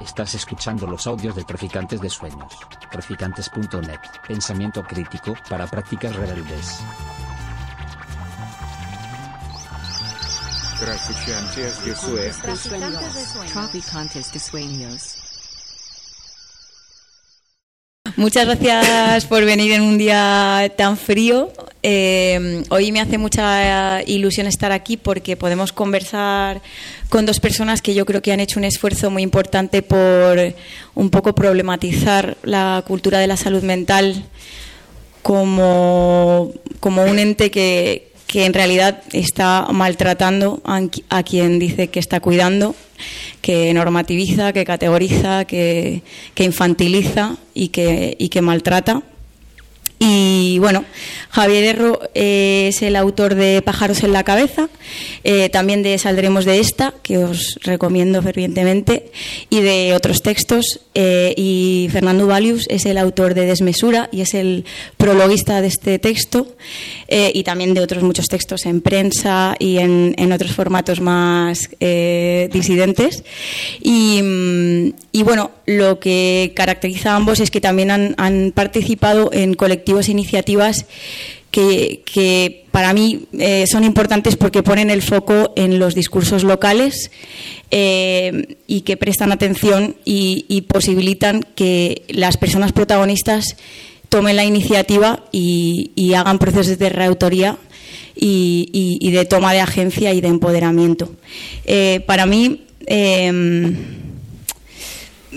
Estás escuchando los audios de Traficantes de Sueños. Traficantes.net. Pensamiento crítico para prácticas rebeldes. Traficantes de Sueños. Traficantes de Sueños. Muchas gracias por venir en un día tan frío. Eh, hoy me hace mucha ilusión estar aquí porque podemos conversar con dos personas que yo creo que han hecho un esfuerzo muy importante por un poco problematizar la cultura de la salud mental como, como un ente que, que en realidad está maltratando a, a quien dice que está cuidando que normativiza, que categoriza, que, que infantiliza y que, y que maltrata. Y bueno, Javier Erro es el autor de Pájaros en la cabeza, eh, también de Saldremos de esta, que os recomiendo fervientemente, y de otros textos. Eh, y Fernando Valius es el autor de Desmesura y es el prologuista de este texto, eh, y también de otros muchos textos en prensa y en, otros formatos más disidentes. Y, mm, y, bueno, lo que caracteriza a ambos es que también han, han participado en colectivos iniciativas que, para mí eh, son importantes porque ponen el foco en los discursos locales eh, y que prestan atención y, posibilitan que las personas protagonistas tomen la iniciativa y, hagan procesos de reautoría y, y, de toma de agencia y de empoderamiento. Eh, para mí,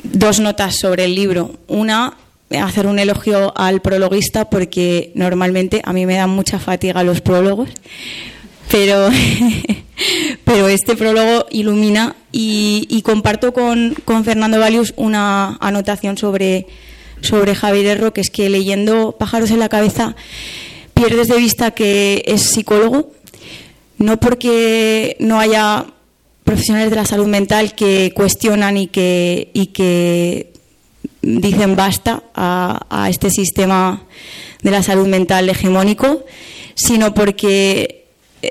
dos notas sobre el libro. Una, hacer un elogio al prologuista porque normalmente a mí me dan mucha fatiga los prólogos, pero, pero este prólogo ilumina y, comparto con, con, Fernando Valius una anotación sobre, sobre Javier Erro, que es que leyendo Pájaros en la cabeza pierdes de vista que es psicólogo, no porque no haya profesionales de la salud mental que cuestionan y que, y que dicen basta a, este sistema de la salud mental hegemónico, sino porque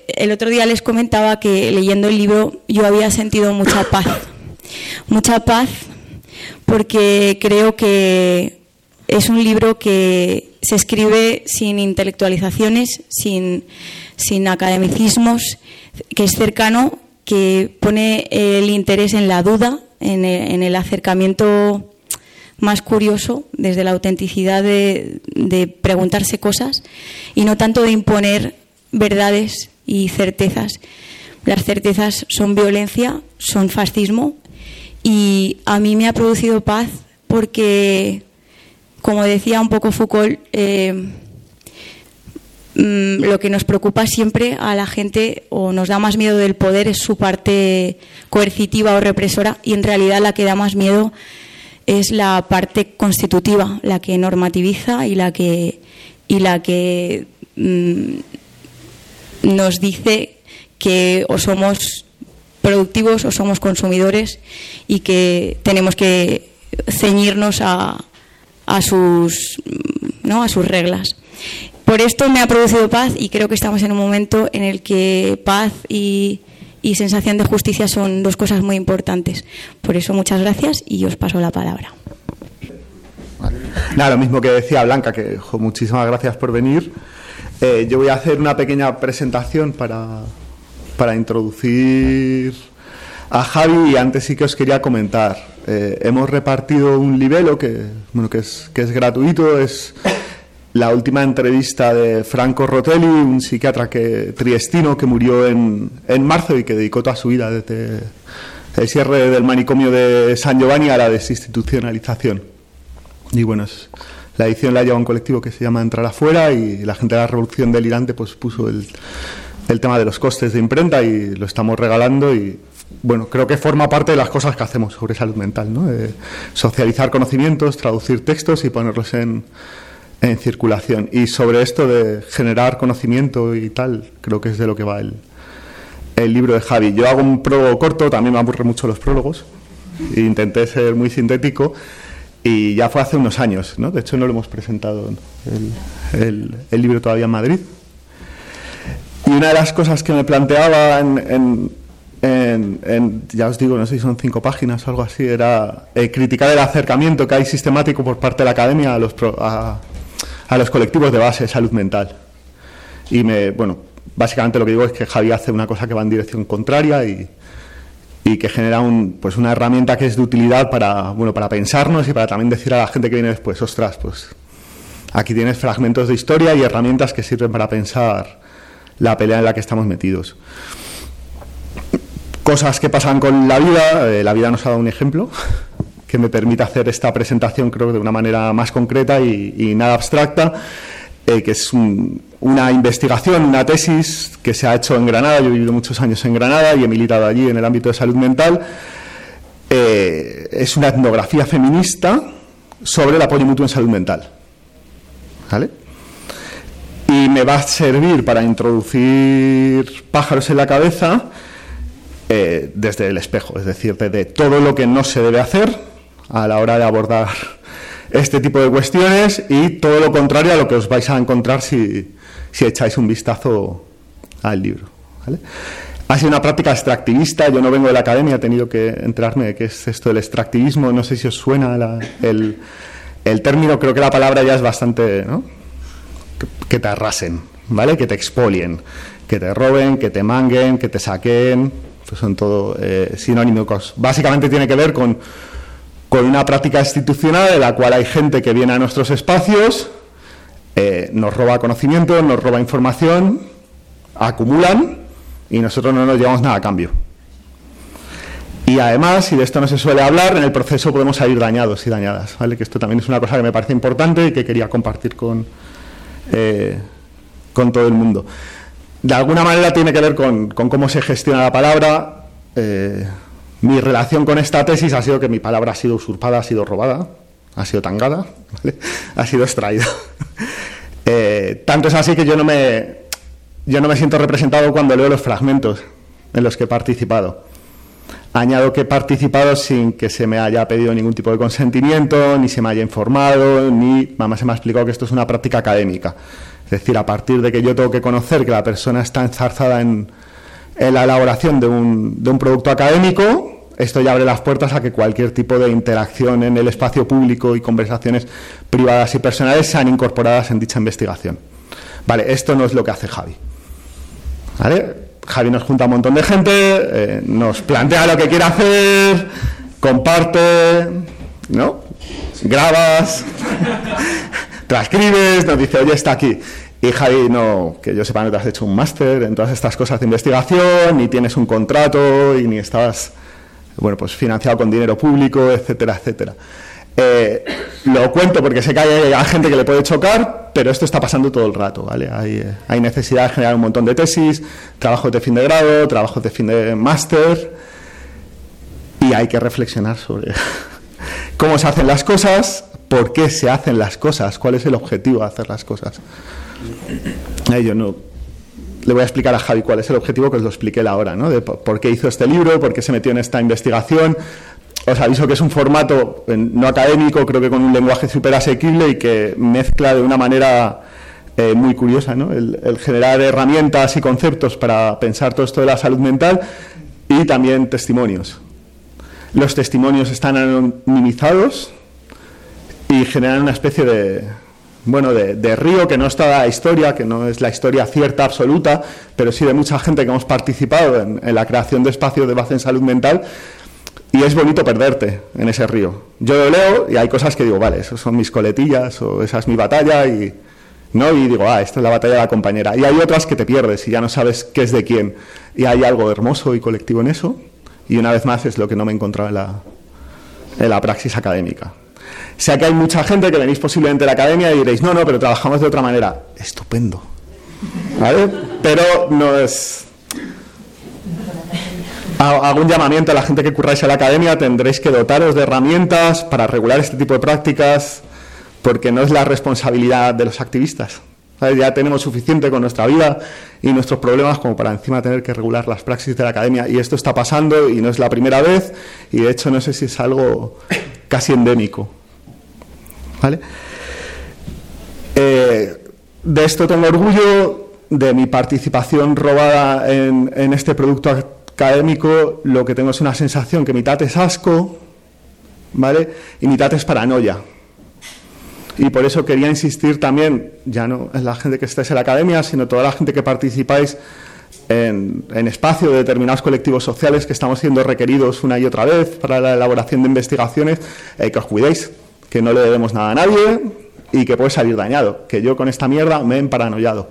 el otro día les comentaba que leyendo el libro yo había sentido mucha paz, mucha paz porque creo que es un libro que se escribe sin intelectualizaciones, sin, sin academicismos, que es cercano, que pone el interés en la duda, en el acercamiento más curioso desde la autenticidad de, preguntarse cosas y no tanto de imponer verdades y certezas. Las certezas son violencia, son fascismo y a mí me ha producido paz porque, como decía un poco Foucault, eh, lo que nos preocupa siempre a la gente o nos da más miedo del poder es su parte coercitiva o represora y en realidad la que da más miedo es la parte constitutiva, la que normativiza y la que, y la que mmm, nos dice que o somos productivos o somos consumidores y que tenemos que ceñirnos a, a, sus, ¿no? a sus reglas. Por esto me ha producido paz y creo que estamos en un momento en el que paz y y sensación de justicia son dos cosas muy importantes. Por eso muchas gracias y os paso la palabra. Nada, lo mismo que decía Blanca, que jo, muchísimas gracias por venir. Eh, yo voy a hacer una pequeña presentación para, para introducir a Javi y antes sí que os quería comentar. Eh, hemos repartido un libelo que, bueno, que, es, que es gratuito, es la última entrevista de Franco Rotelli, un psiquiatra que, triestino que murió en, en marzo y que dedicó toda su vida desde el cierre del manicomio de San Giovanni a la desinstitucionalización. Y bueno, la edición la lleva un colectivo que se llama Entrar Afuera y la gente de la Revolución Delirante pues puso el, el tema de los costes de imprenta y lo estamos regalando y bueno, creo que forma parte de las cosas que hacemos sobre salud mental, ¿no? Socializar conocimientos, traducir textos y ponerlos en en circulación. Y sobre esto de generar conocimiento y tal, creo que es de lo que va el, el libro de Javi. Yo hago un prólogo corto, también me aburre mucho los prólogos, intenté ser muy sintético y ya fue hace unos años, ¿no? De hecho no lo hemos presentado el, el, libro todavía en Madrid. Y una de las cosas que me planteaba en, en, ya os digo, no sé si son cinco páginas o algo así, era eh, criticar el acercamiento que hay sistemático por parte de la academia a los, a, los colectivos de base salud mental. Y me, bueno, básicamente lo que digo es que Javi hace una cosa que va en dirección contraria y, y que genera un, pues una herramienta que es de utilidad para, bueno, para pensarnos y para también decir a la gente que viene después, ostras, pues aquí tienes fragmentos de historia y herramientas que sirven para pensar la pelea en la que estamos metidos cosas que pasan con la vida. Eh, la vida nos ha dado un ejemplo que me permite hacer esta presentación, creo, de una manera más concreta y, nada abstracta, eh, que es una investigación, una tesis que se ha hecho en Granada. Yo he vivido muchos años en Granada y he militado allí en el ámbito de salud mental. Eh, es una etnografía feminista sobre el apoyo mutuo en salud mental. ¿Vale? Y me va a servir para introducir pájaros en la cabeza eh, desde el espejo, es decir, de, todo lo que no se debe hacer a la hora de abordar este tipo de cuestiones y todo lo contrario a lo que os vais a encontrar si, echáis un vistazo al libro. Ha sido una práctica extractivista, yo no vengo de la academia, he tenido que enterarme de qué es esto del extractivismo, no sé si os suena el, término, creo que la palabra ya es bastante... Que, que te arrasen, ¿vale? Que te expolien, que te roben, que te manguen, que te saquen, pues son todo eh, sinónimos. Básicamente tiene que ver con, con, una práctica institucional en la cual hay gente que viene a nuestros espacios, eh, nos roba conocimiento, nos roba información, acumulan y nosotros no nos llevamos nada a cambio. Y además, y de esto no se suele hablar, en el proceso podemos salir dañados y dañadas, ¿vale? Que esto también es una cosa que me parece importante y que quería compartir con, eh, con todo el mundo de alguna manera tiene que ver con, cómo se gestiona la palabra. Eh, mi relación con esta tesis ha sido que mi palabra ha sido usurpada, ha sido robada, ha sido tangada, ha sido extraída. Eh, tanto es así que yo no, me, yo no me siento representado cuando leo los fragmentos en los que he participado. Añado que he participado sin que se me haya pedido ningún tipo de consentimiento, ni se me haya informado, ni mamá se me ha explicado que esto es una práctica académica. Es decir, a partir de que yo tengo que conocer que la persona está enzarzada en, la elaboración de un, de un producto académico, esto ya abre las puertas a que cualquier tipo de interacción en el espacio público y conversaciones privadas y personales sean incorporadas en dicha investigación. Vale, esto no es lo que hace Javi. ¿Vale? Javi nos junta a un montón de gente, eh, nos plantea lo que quiere hacer, comparte, ¿no? Grabas, transcribes, nos dice, oye, está aquí. Y Javi, no, que yo sepa, no te has hecho un máster en todas estas cosas de investigación, ni tienes un contrato, y ni estás, bueno, pues financiado con dinero público, etcétera, etcétera. Eh, lo cuento porque sé que hay, gente que le puede chocar, pero esto está pasando todo el rato, ¿vale? Hay, eh, hay necesidad de generar un montón de tesis, trabajos de fin de grado, trabajos de fin de máster, y hay que reflexionar sobre cómo se hacen las cosas, por qué se hacen las cosas, cuál es el objetivo de hacer las cosas. yo no le voy a explicar a Javi cuál es el objetivo, que os lo expliqué la hora, ¿no? De por qué hizo este libro, por qué se metió en esta investigación. Os aviso que es un formato no académico, creo que con un lenguaje súper asequible y que mezcla de una manera eh, muy curiosa, ¿no? El, el, generar herramientas y conceptos para pensar todo esto de la salud mental y también testimonios. Los testimonios están anonimizados, y generan una especie de, bueno, de, río que no está la historia, que no es la historia cierta, absoluta, pero sí de mucha gente que hemos participado en, la creación de espacios de base en salud mental. Y es bonito perderte en ese río. Yo lo leo y hay cosas que digo, vale, esas son mis coletillas o esa es mi batalla y, ¿no? y digo, ah, esta es la batalla de la compañera. Y hay otras que te pierdes y ya no sabes qué es de quién. Y hay algo hermoso y colectivo en eso. Y una vez más es lo que no me he encontrado en la, en la praxis académica. Sé que hay mucha gente que venís posiblemente de la academia y diréis, no, no, pero trabajamos de otra manera. Estupendo. ¿Vale? Pero no es. Hago un llamamiento a la gente que curráis en la academia, tendréis que dotaros de herramientas para regular este tipo de prácticas, porque no es la responsabilidad de los activistas. Ya tenemos suficiente con nuestra vida y nuestros problemas como para encima tener que regular las praxis de la academia. Y esto está pasando y no es la primera vez y de hecho no sé si es algo casi endémico. ¿Vale? Eh, de esto tengo orgullo, de mi participación robada en, este producto académico lo que tengo es una sensación que mitad es asco, ¿vale? Y mitad es paranoia. Y por eso quería insistir también, ya no es la gente que estáis en la academia, sino toda la gente que participáis en, espacio de determinados colectivos sociales que estamos siendo requeridos una y otra vez para la elaboración de investigaciones, eh, que os cuidéis, que no le debemos nada a nadie y que puede salir dañado, que yo con esta mierda me he paranoiado.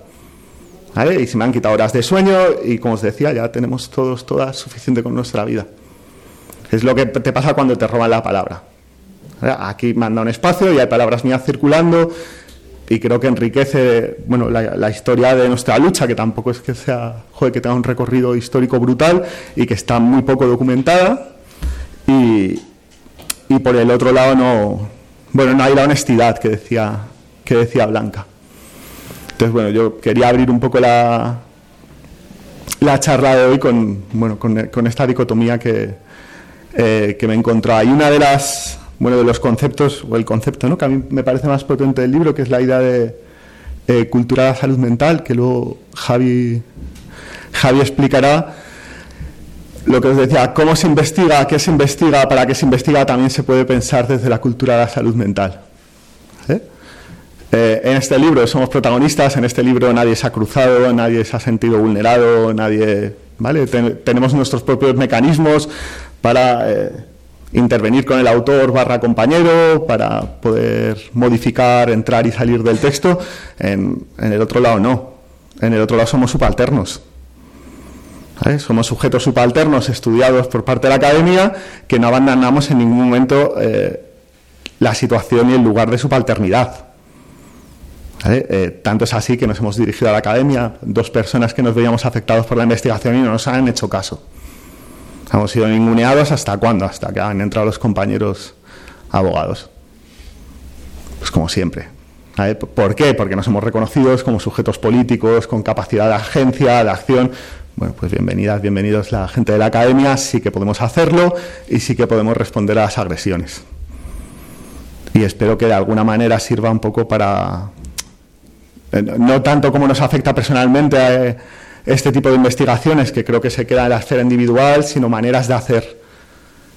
¿Vale? Y se me han quitado horas de sueño y como os decía, ya tenemos todos, todas suficiente con nuestra vida. Es lo que te pasa cuando te roban la palabra. Aquí manda un espacio y hay palabras mías circulando y creo que enriquece bueno, la, historia de nuestra lucha, que tampoco es que sea, joder, que tenga un recorrido histórico brutal y que está muy poco documentada. Y, y por el otro lado no, bueno, no hay la honestidad que decía, que decía Blanca. Entonces, bueno, yo quería abrir un poco la, la charla de hoy con, bueno, con, esta dicotomía que, eh, que me encontró. Hay una de las bueno, de los conceptos, o el concepto ¿no? que a mí me parece más potente del libro, que es la idea de eh, cultura de la salud mental, que luego Javi, Javi explicará. Lo que os decía, cómo se investiga, qué se investiga, para qué se investiga, también se puede pensar desde la cultura de la salud mental. ¿eh? Eh, en este libro somos protagonistas, en este libro nadie se ha cruzado, nadie se ha sentido vulnerado, nadie. ¿vale? tenemos nuestros propios mecanismos para intervenir con el autor barra compañero para poder modificar, entrar y salir del texto. En, el otro lado no. En el otro lado somos subalternos. Somos sujetos subalternos estudiados por parte de la academia que no abandonamos en ningún momento eh, la situación y el lugar de subalternidad. Eh, tanto es así que nos hemos dirigido a la academia, dos personas que nos veíamos afectados por la investigación y no nos han hecho caso. Hemos sido ninguneados hasta cuándo, hasta que han entrado los compañeros abogados. Pues como siempre. ¿Por qué? Porque nos hemos reconocido como sujetos políticos, con capacidad de agencia, de acción. Bueno, pues bienvenidas, bienvenidos la gente de la academia, sí que podemos hacerlo y sí que podemos responder a las agresiones. Y espero que de alguna manera sirva un poco para, eh, no tanto como nos afecta personalmente, eh, este tipo de investigaciones que creo que se queda en la esfera individual, sino maneras de hacer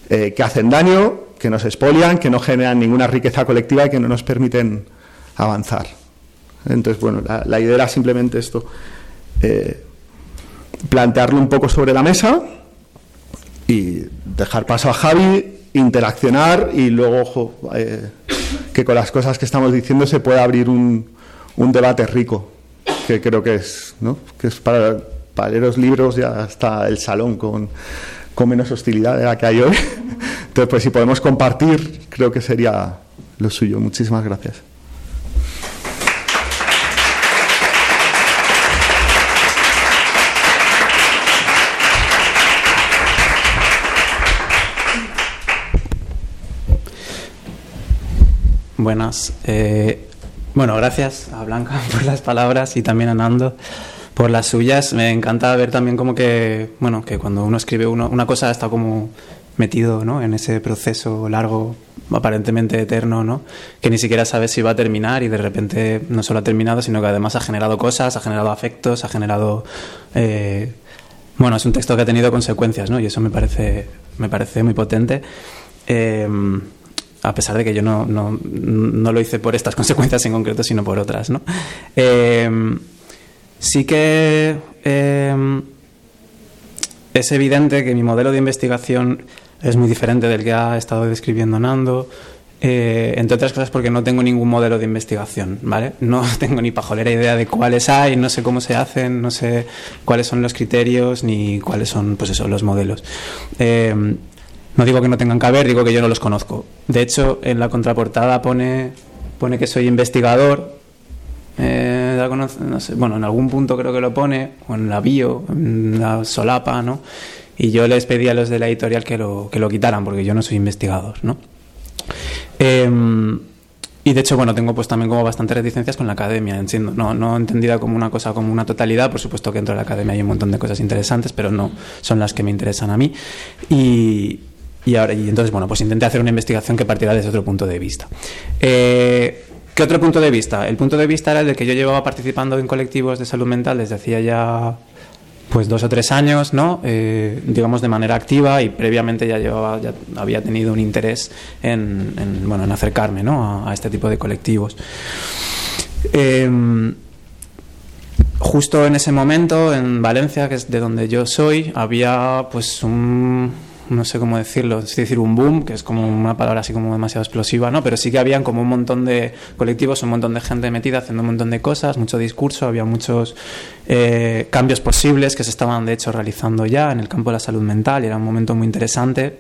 eh, que hacen daño, que nos expolian, que no generan ninguna riqueza colectiva y que no nos permiten avanzar. Entonces, bueno, la, idea era simplemente esto, eh, plantearlo un poco sobre la mesa y dejar paso a Javi, interaccionar y luego eh, que con las cosas que estamos diciendo se pueda abrir un debate rico que creo que es, ¿no? que es para, para leer los libros ya está el salón con, con menos hostilidad de la que hay hoy. Entonces, pues si podemos compartir, creo que sería lo suyo. Muchísimas gracias. Buenas. Eh, bueno, gracias a Blanca por las palabras y también a Nando por las suyas. Me encanta ver también como que, bueno, que cuando uno escribe uno, una cosa está como metido ¿no? en ese proceso largo, aparentemente eterno, ¿no? que ni siquiera sabes si va a terminar y de repente no solo ha terminado, sino que además ha generado cosas, ha generado afectos, ha generado... Eh, bueno, es un texto que ha tenido consecuencias, ¿no? Y eso me parece, me parece muy potente. Eh, a pesar de que yo no, no, no, lo hice por estas consecuencias en concreto, sino por otras. ¿no? Eh, sí que eh, es evidente que mi modelo de investigación es muy diferente del que ha estado describiendo Nando. Eh, entre otras cosas porque no tengo ningún modelo de investigación, ¿vale? No tengo ni pajolera idea de cuáles hay, no sé cómo se hacen, no sé cuáles son los criterios ni cuáles son, pues los modelos. No digo que no tengan que haber, digo que yo no los conozco. De hecho, en la contraportada pone, pone que soy investigador. Eh, bueno, en algún punto creo que lo pone, o en la bio, en la solapa, ¿no? Y yo les pedí a los de la editorial que lo, que lo quitaran, porque yo no soy investigador, ¿no? Em, y de hecho, bueno, tengo pues también como bastantes reticencias con la academia, entiendo, no, no entendida como una cosa, como una totalidad, por supuesto que dentro de la academia hay un montón de cosas interesantes, pero no son las que me interesan a mí. Y, y, ahora, y entonces, bueno, pues intenté hacer una investigación que partiera desde otro punto de vista. Eh, ¿Qué otro punto de vista? El punto de vista era el de que yo llevaba participando en colectivos de salud mental desde hacía ya pues dos o tres años, ¿no? Eh, digamos de manera activa y previamente ya llevaba, ya había tenido un interés en, en, bueno, en acercarme, ¿no? A, a este tipo de colectivos. Eh, justo en ese momento en Valencia, que es de donde yo soy, había pues un no sé cómo decirlo, es decir, un boom, que es como una palabra así como demasiado explosiva, ¿no? Pero sí que habían como un montón de colectivos, un montón de gente metida haciendo un montón de cosas, mucho discurso, había muchos eh, cambios posibles que se estaban de hecho realizando ya en el campo de la salud mental y era un momento muy interesante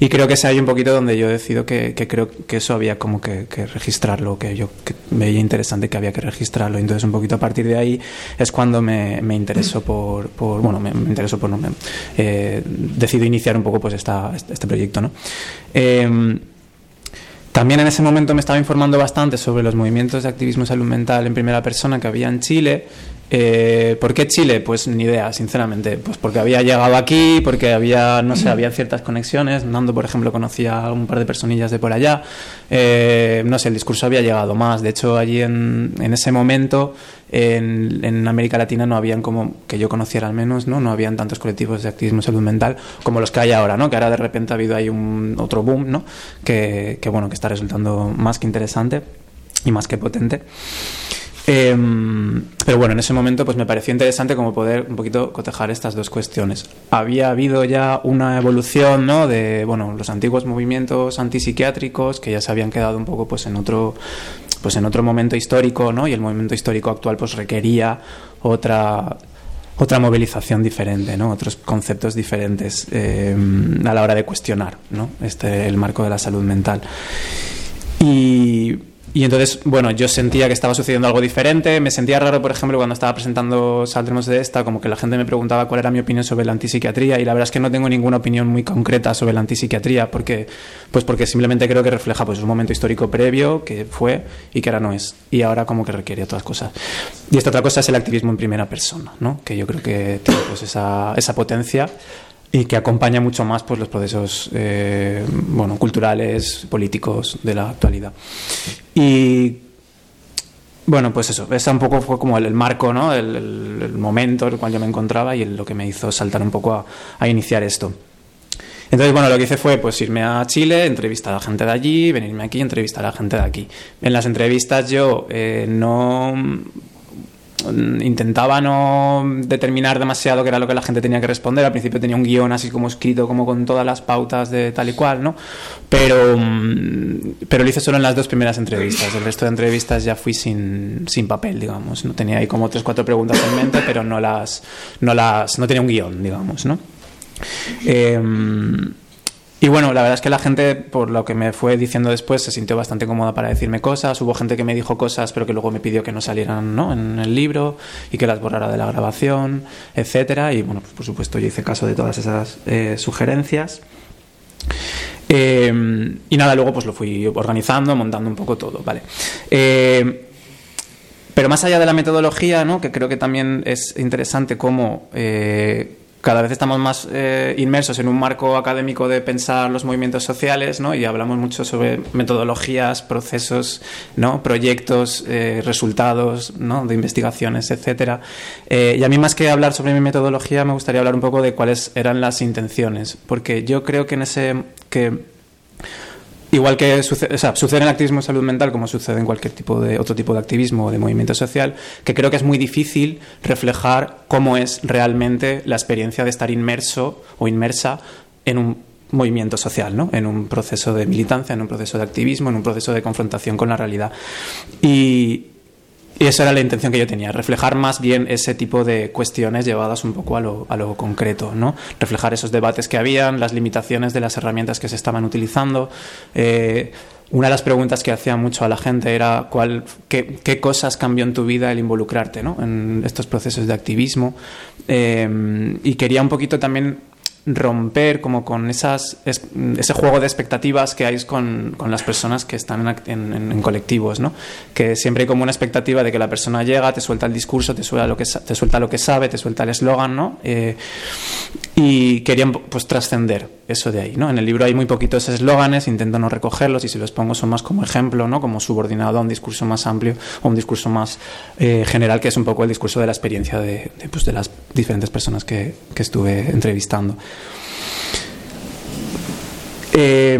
y creo que es ahí un poquito donde yo decido que, que creo que eso había como que, que, registrarlo, que yo que veía interesante que había que registrarlo. Entonces, un poquito a partir de ahí es cuando me, me interesó por, por, bueno, me, me interesó por, no, me, eh, decido iniciar un poco pues esta, este proyecto, ¿no? Eh, también en ese momento me estaba informando bastante sobre los movimientos de activismo salud mental en primera persona que había en Chile eh, ¿Por qué Chile? Pues ni idea, sinceramente. Pues porque había llegado aquí, porque había, no sé, había ciertas conexiones. Nando, por ejemplo, conocía a un par de personillas de por allá. Eh, no sé, el discurso había llegado más. De hecho, allí en, en ese momento, en, América Latina no habían como, que yo conociera al menos, ¿no? No habían tantos colectivos de activismo salud mental como los que hay ahora, ¿no? Que ahora de repente ha habido ahí un otro boom, ¿no? Que bueno, que está resultando más que interesante y más que potente. Eh, pero bueno, en ese momento pues me pareció interesante como poder un poquito cotejar estas dos cuestiones. Había habido ya una evolución, ¿no? De, bueno, los antiguos movimientos antipsiquiátricos que ya se habían quedado un poco pues en otro pues en otro momento histórico, ¿no? Y el movimiento histórico actual pues requería otra otra movilización diferente, ¿no? otros conceptos diferentes eh, a la hora de cuestionar ¿no? este, el marco de la salud mental. Y y entonces, bueno, yo sentía que estaba sucediendo algo diferente. Me sentía raro, por ejemplo, cuando estaba presentando Saldremos de esta, como que la gente me preguntaba cuál era mi opinión sobre la antipsiquiatría. Y la verdad es que no tengo ninguna opinión muy concreta sobre la antipsiquiatría, porque, pues porque simplemente creo que refleja pues, un momento histórico previo que fue y que ahora no es. Y ahora como que requiere otras cosas. Y esta otra cosa es el activismo en primera persona, ¿no? que yo creo que tiene pues, esa, esa potencia y que acompaña mucho más pues, los procesos eh, bueno, culturales, políticos de la actualidad. Y bueno, pues eso, ese un poco fue como el, el marco, ¿no? El, el, el, momento en el cual yo me encontraba y el, lo que me hizo saltar un poco a, a, iniciar esto. Entonces, bueno, lo que hice fue pues irme a Chile, entrevistar a la gente de allí, venirme aquí, entrevistar a la gente de aquí. En las entrevistas yo eh, no intentaba no determinar demasiado qué era lo que la gente tenía que responder. Al principio tenía un guion así como escrito, como con todas las pautas de tal y cual, ¿no? Pero, pero lo hice solo en las dos primeras entrevistas. El resto de entrevistas ya fui sin, sin papel, digamos. No tenía ahí como tres, cuatro preguntas en mente, pero no las, no las, no tenía un guion, digamos, ¿no? Eh, y bueno, la verdad es que la gente, por lo que me fue diciendo después, se sintió bastante cómoda para decirme cosas. Hubo gente que me dijo cosas, pero que luego me pidió que no salieran ¿no? en el libro y que las borrara de la grabación, etcétera. Y bueno, pues por supuesto yo hice caso de todas esas eh, sugerencias. Eh, y nada, luego pues lo fui organizando, montando un poco todo, ¿vale? Eh, pero más allá de la metodología, ¿no? que creo que también es interesante cómo eh, cada vez estamos más eh, inmersos en un marco académico de pensar los movimientos sociales, ¿no? Y hablamos mucho sobre metodologías, procesos, ¿no? Proyectos, eh, resultados, ¿no? De investigaciones, etcétera. Eh, y a mí más que hablar sobre mi metodología, me gustaría hablar un poco de cuáles eran las intenciones, porque yo creo que en ese que igual que sucede, o sea, sucede en el activismo de salud mental como sucede en cualquier tipo de otro tipo de activismo o de movimiento social, que creo que es muy difícil reflejar cómo es realmente la experiencia de estar inmerso o inmersa en un movimiento social, ¿no? en un proceso de militancia, en un proceso de activismo, en un proceso de confrontación con la realidad. Y, y esa era la intención que yo tenía, reflejar más bien ese tipo de cuestiones llevadas un poco a lo, a lo concreto, ¿no? Reflejar esos debates que habían, las limitaciones de las herramientas que se estaban utilizando. Eh, una de las preguntas que hacía mucho a la gente era cuál, qué, qué cosas cambió en tu vida el involucrarte ¿no? en estos procesos de activismo. Eh, y quería un poquito también romper como con esas, es, ese juego de expectativas que hay con, con las personas que están en, en, en, colectivos, ¿no? Que siempre hay como una expectativa de que la persona llega, te suelta el discurso, te suelta lo que, te suelta lo que sabe, te suelta el eslogan, ¿no? Eh, y querían pues trascender eso de ahí, ¿no? En el libro hay muy poquitos eslóganes, intento no recogerlos y si los pongo son más como ejemplo, ¿no? Como subordinado a un discurso más amplio o un discurso más eh, general que es un poco el discurso de la experiencia de, pues, de las diferentes personas que, que estuve entrevistando. Eh,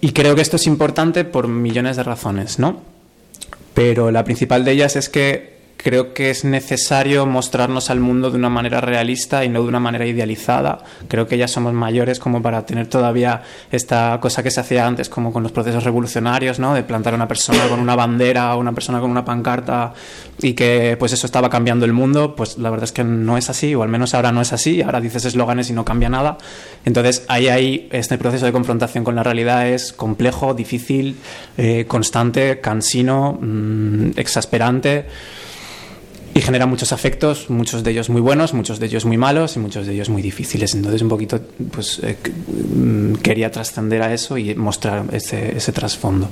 y creo que esto es importante por millones de razones, ¿no? Pero la principal de ellas es que creo que es necesario mostrarnos al mundo de una manera realista y no de una manera idealizada. Creo que ya somos mayores como para tener todavía esta cosa que se hacía antes, como con los procesos revolucionarios, ¿no? De plantar a una persona con una bandera o una persona con una pancarta y que pues eso estaba cambiando el mundo. Pues la verdad es que no es así, o al menos ahora no es así. Ahora dices eslóganes y no cambia nada. Entonces ahí, ahí este proceso de confrontación con la realidad es complejo, difícil, eh, constante, cansino, mmm, exasperante y genera muchos afectos, muchos de ellos muy buenos, muchos de ellos muy malos y muchos de ellos muy difíciles. Entonces un poquito pues eh, quería trascender a eso y mostrar ese, ese trasfondo.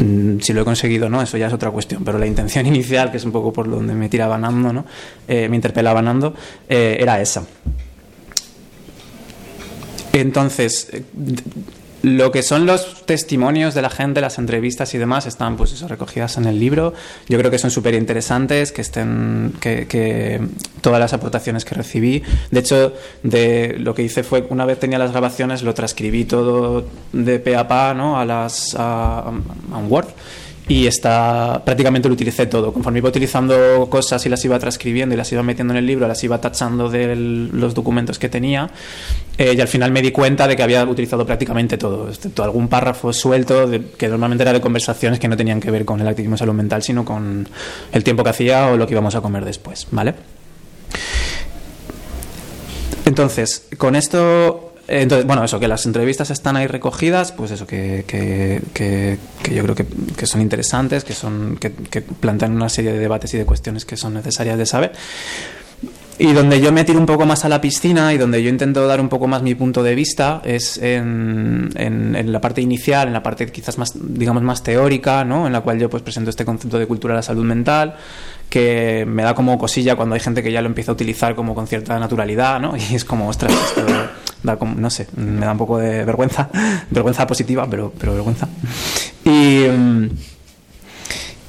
Mm, si lo he conseguido no, eso ya es otra cuestión, pero la intención inicial, que es un poco por donde me tiraba Nando, ¿no? Eh, me interpelaba Nando, eh, era esa. Entonces, lo que son los testimonios de la gente, las entrevistas y demás, están pues eso, recogidas en el libro. Yo creo que son súper interesantes, que estén, que, que, todas las aportaciones que recibí. De hecho, de lo que hice fue, una vez tenía las grabaciones, lo transcribí todo de pe a pa, ¿no? A las a, a un Word y está prácticamente lo utilicé todo. Conforme iba utilizando cosas y las iba transcribiendo y las iba metiendo en el libro, las iba tachando de los documentos que tenía eh, y al final me di cuenta de que había utilizado prácticamente todo, excepto algún párrafo suelto que normalmente era de conversaciones que no tenían que ver con el activismo salud mental, sino con el tiempo que hacía o lo que íbamos a comer después, ¿vale? Entonces, con esto entonces, bueno, eso, que las entrevistas están ahí recogidas, pues eso, que, que, que, que yo creo que, son interesantes, que, son, que, plantean una serie de debates y de cuestiones que son necesarias de saber. Y donde yo me tiro un poco más a la piscina y donde yo intento dar un poco más mi punto de vista es en, en, en, la parte inicial, en la parte quizás más, digamos, más teórica, ¿no? En la cual yo pues presento este concepto de cultura de la salud mental, que me da como cosilla cuando hay gente que ya lo empieza a utilizar como con cierta naturalidad, ¿no? Y es como, ostras, esto da como, no sé, me da un poco de vergüenza, vergüenza positiva, pero, pero vergüenza. Y...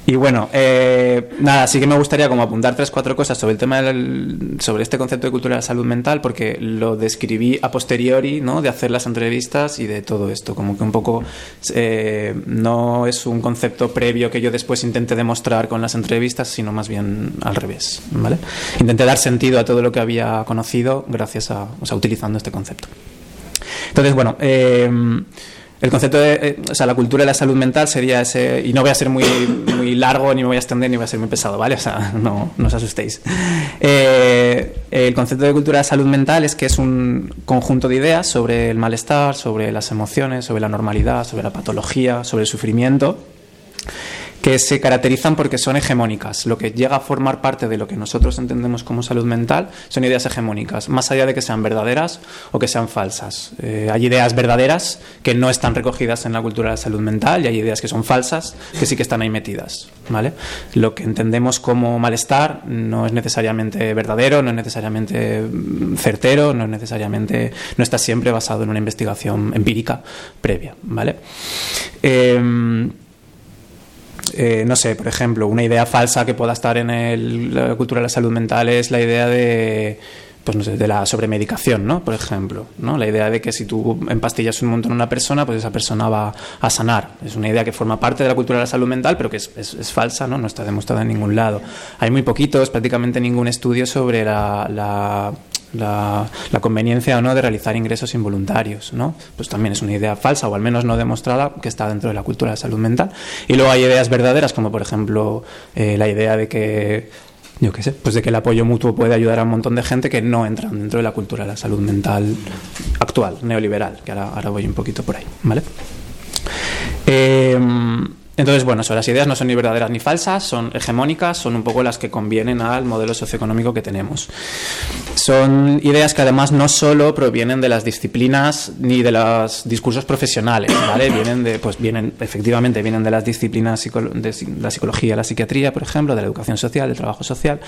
Y bueno, eh, nada, sí que me gustaría como apuntar tres, cuatro cosas sobre el tema del, sobre este concepto de cultura de la salud mental, porque lo describí a posteriori, ¿no? De hacer las entrevistas y de todo esto, como que un poco eh, no es un concepto previo que yo después intente demostrar con las entrevistas, sino más bien al revés, ¿vale? Intenté dar sentido a todo lo que había conocido gracias a, o sea, utilizando este concepto. Entonces, bueno, eh, el concepto de eh, o sea, la cultura de la salud mental sería ese, y no voy a ser muy, muy largo, ni me voy a extender, ni voy a ser muy pesado, ¿vale? O sea, no, no os asustéis. Eh, el concepto de cultura de salud mental es que es un conjunto de ideas sobre el malestar, sobre las emociones, sobre la normalidad, sobre la patología, sobre el sufrimiento que se caracterizan porque son hegemónicas. Lo que llega a formar parte de lo que nosotros entendemos como salud mental son ideas hegemónicas, más allá de que sean verdaderas o que sean falsas. Eh, hay ideas verdaderas que no están recogidas en la cultura de la salud mental y hay ideas que son falsas que sí que están ahí metidas. ¿vale? Lo que entendemos como malestar no es necesariamente verdadero, no es necesariamente mm, certero, no es necesariamente, no está siempre basado en una investigación empírica previa. ¿vale? Eh, eh, no sé, por ejemplo, una idea falsa que pueda estar en el, la cultura de la salud mental es la idea de pues no sé, de la sobremedicación, ¿no? Por ejemplo, ¿no? La idea de que si tú empastillas un montón a una persona, pues esa persona va a sanar. Es una idea que forma parte de la cultura de la salud mental, pero que es, es, falsa, ¿no? No está demostrada en ningún lado. Hay muy poquitos, prácticamente ningún estudio sobre la, la, conveniencia o no de realizar ingresos involuntarios, ¿no? Pues también es una idea falsa o al menos no demostrada que está dentro de la cultura de la salud mental. Y luego hay ideas verdaderas como por ejemplo eh, la idea de que yo qué sé, pues de que el apoyo mutuo puede ayudar a un montón de gente que no entran dentro de la cultura de la salud mental actual, neoliberal, que ahora, voy un poquito por ahí, ¿vale? Eh, Entonces, bueno, eso, las ideas no son ni verdaderas ni falsas, son hegemónicas, son un poco las que convienen al modelo socioeconómico que tenemos. Son ideas que además no solo provienen de las disciplinas ni de los discursos profesionales, ¿vale? Vienen de, pues vienen, efectivamente, vienen de las disciplinas de la psicología, la psiquiatría, por ejemplo, de la educación social, del trabajo social,